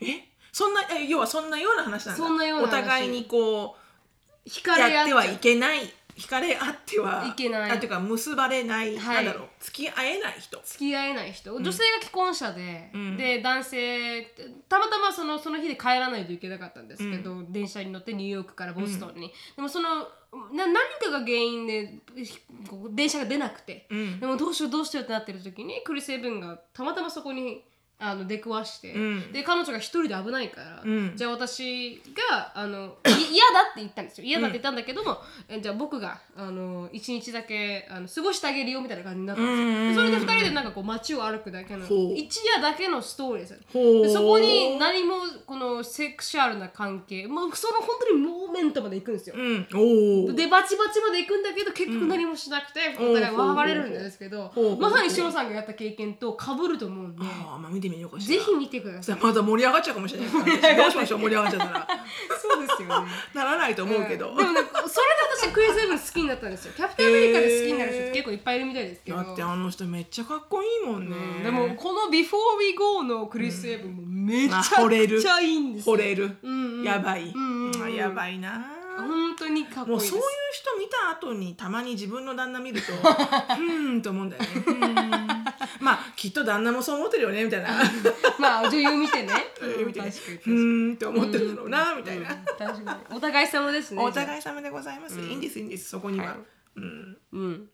え？そんなえ要はそんなような話なんだ。そんなような話。お互いにこ惹うかれ合ってはいけない惹かれ合ってはいけない。あいうか結ばれない、はい。なんだろう付き合えない人。付き合えない人、女性が既婚者で、ん。で男性たまたまそのその日で帰らないといけなかったんですけど、電車に乗ってニューヨークからボストンに、でもそのな何かが原因で電車が出なくて、ん。でもどうしようどうしようってなってる時にクリス・エブンがたまたまそこにあの出くわして、ん。で彼女が一人で危ないから、ん。じゃあ私があの [coughs] い嫌だって言ったんですよ。嫌だって言ったんだけども、えじゃあ僕があの一日だけあの過ごしてあげるよみたいな感じになったんですよ、でそれで二人でなんかこう街を歩くだけの一夜だけのストーリーですそこに何もこのセクシャルな関係もうその本当にモーメントまで行くんですよ、うん。おおでバチバチまで行くんだけど結局何もしなくて、お互い別れるんですけど、まさにしのさんがやった経験と被ると思うんで、てみようかしら。ぜひ見てください。まだ盛り上がっちゃうかもしれない [laughs] どうしましょう盛り上がっちゃったら。そうですよね。ならないと思うけど、でもねそれで私クリス・エヴン好きになったんですよ。キャプテンアメリカで好きになる人って結構いっぱいいるみたいですけど、だってあの人めっちゃかっこいいもんね、でもこの「Before We Go」のクリス・エヴンもめちゃくちゃいいんですよ、惚れる、んうんやばい、んうん。あやばいな本当にかっこいいもうそういう人見た後にたまに自分の旦那見ると [laughs] うーんと思うんだよね。うーん。まあきっと旦那もそう思ってるよねみたいな。まあ女優見てね。見てね。確かにうーんって思ってるだろうなみたいな、確かに。お互い様ですねお互い様でございます、いいんですいいんですそこには、はい。うん。うん。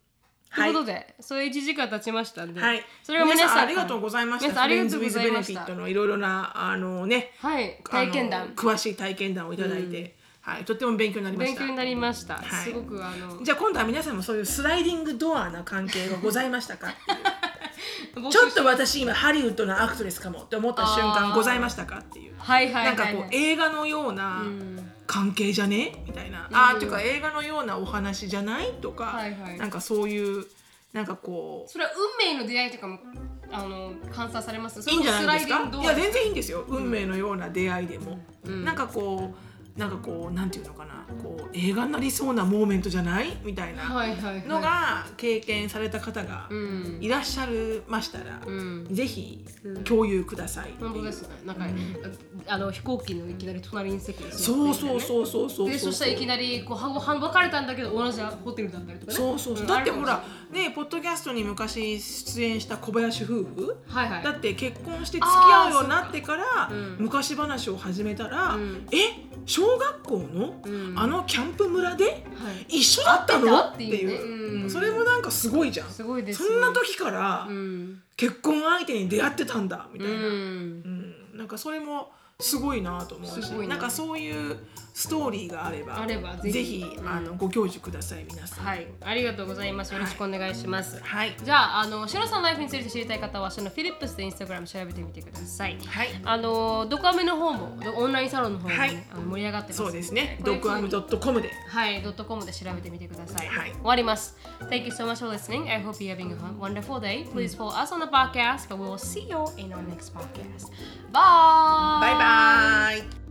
とはい。いうことで、そういう1時間経ちましたんで、はい、それが皆さんありがとうございました。ありがとうございました。のいろいろなあのね、はい。体験談。詳しい体験談をいただいて、はい、とっても勉強になりました。勉強。になりました、はい。すごくあのじゃあ今度は皆さんもそういうスライディングドアな関係がございましたか？[laughs] ちょっと私今ハリウッドのアクトレスかもって思った瞬間ございましたか？っていう。はいはいはい、なんかこう映画のような関係じゃね？みたいな、あーっていうか映画のようなお話じゃない？とか、はいはい。なんかそういうなんかこうそれは運命の出会いとかもあの観察されます？いいんじゃないですか？いや全然いいんですよ。運命のような出会いでも、なんかこうなんかこうなんていうのかな。こう映画になりそうなモーメントじゃない？みたいな。のが経験された方がうん。いらっしゃるましたら、うん。ぜひ共有くださいいう。本当ですね。なんか、あの飛行機のいきなり隣に席に座ってそうそうそうそうそう。でそしたらいきなりこう半半別れたんだけど同じホテルだったりとかね。そうそうそう、ん。だってほらねポッドキャストに昔出演した小林夫婦。はいはい。だって結婚して付き合うようになってからうん昔話を始めたら、うん。え小学校の、うん。あのキャンプ村ではい。一緒だったの？会っていうそれもなんかすごいじゃん。すごいですそんな時からうん。結婚相手に出会ってたんだみたいな、うん。うん。なんかそれもすごいなと思うしなんかそういうストーリーがあればあればぜぜひひあのご教授ください。皆さんはい。ありがとうございます。よろしくお願いします、はい。じゃああのシロさんのライフについて知りたい方はそのフィリップスでインスタグラム調べてみてください。はい。あのドクアメの方もオンラインサロンの方も、ねはい。あの盛り上がってます。そうですね。ドッグアムドットコムで。はい、ドットコムで調べてみてください。はい。終わります。Thank you so much for listening. I hope you're having a wonderful day. Please follow us on the podcast, but we will see you in our next podcast. Bye! バイバイ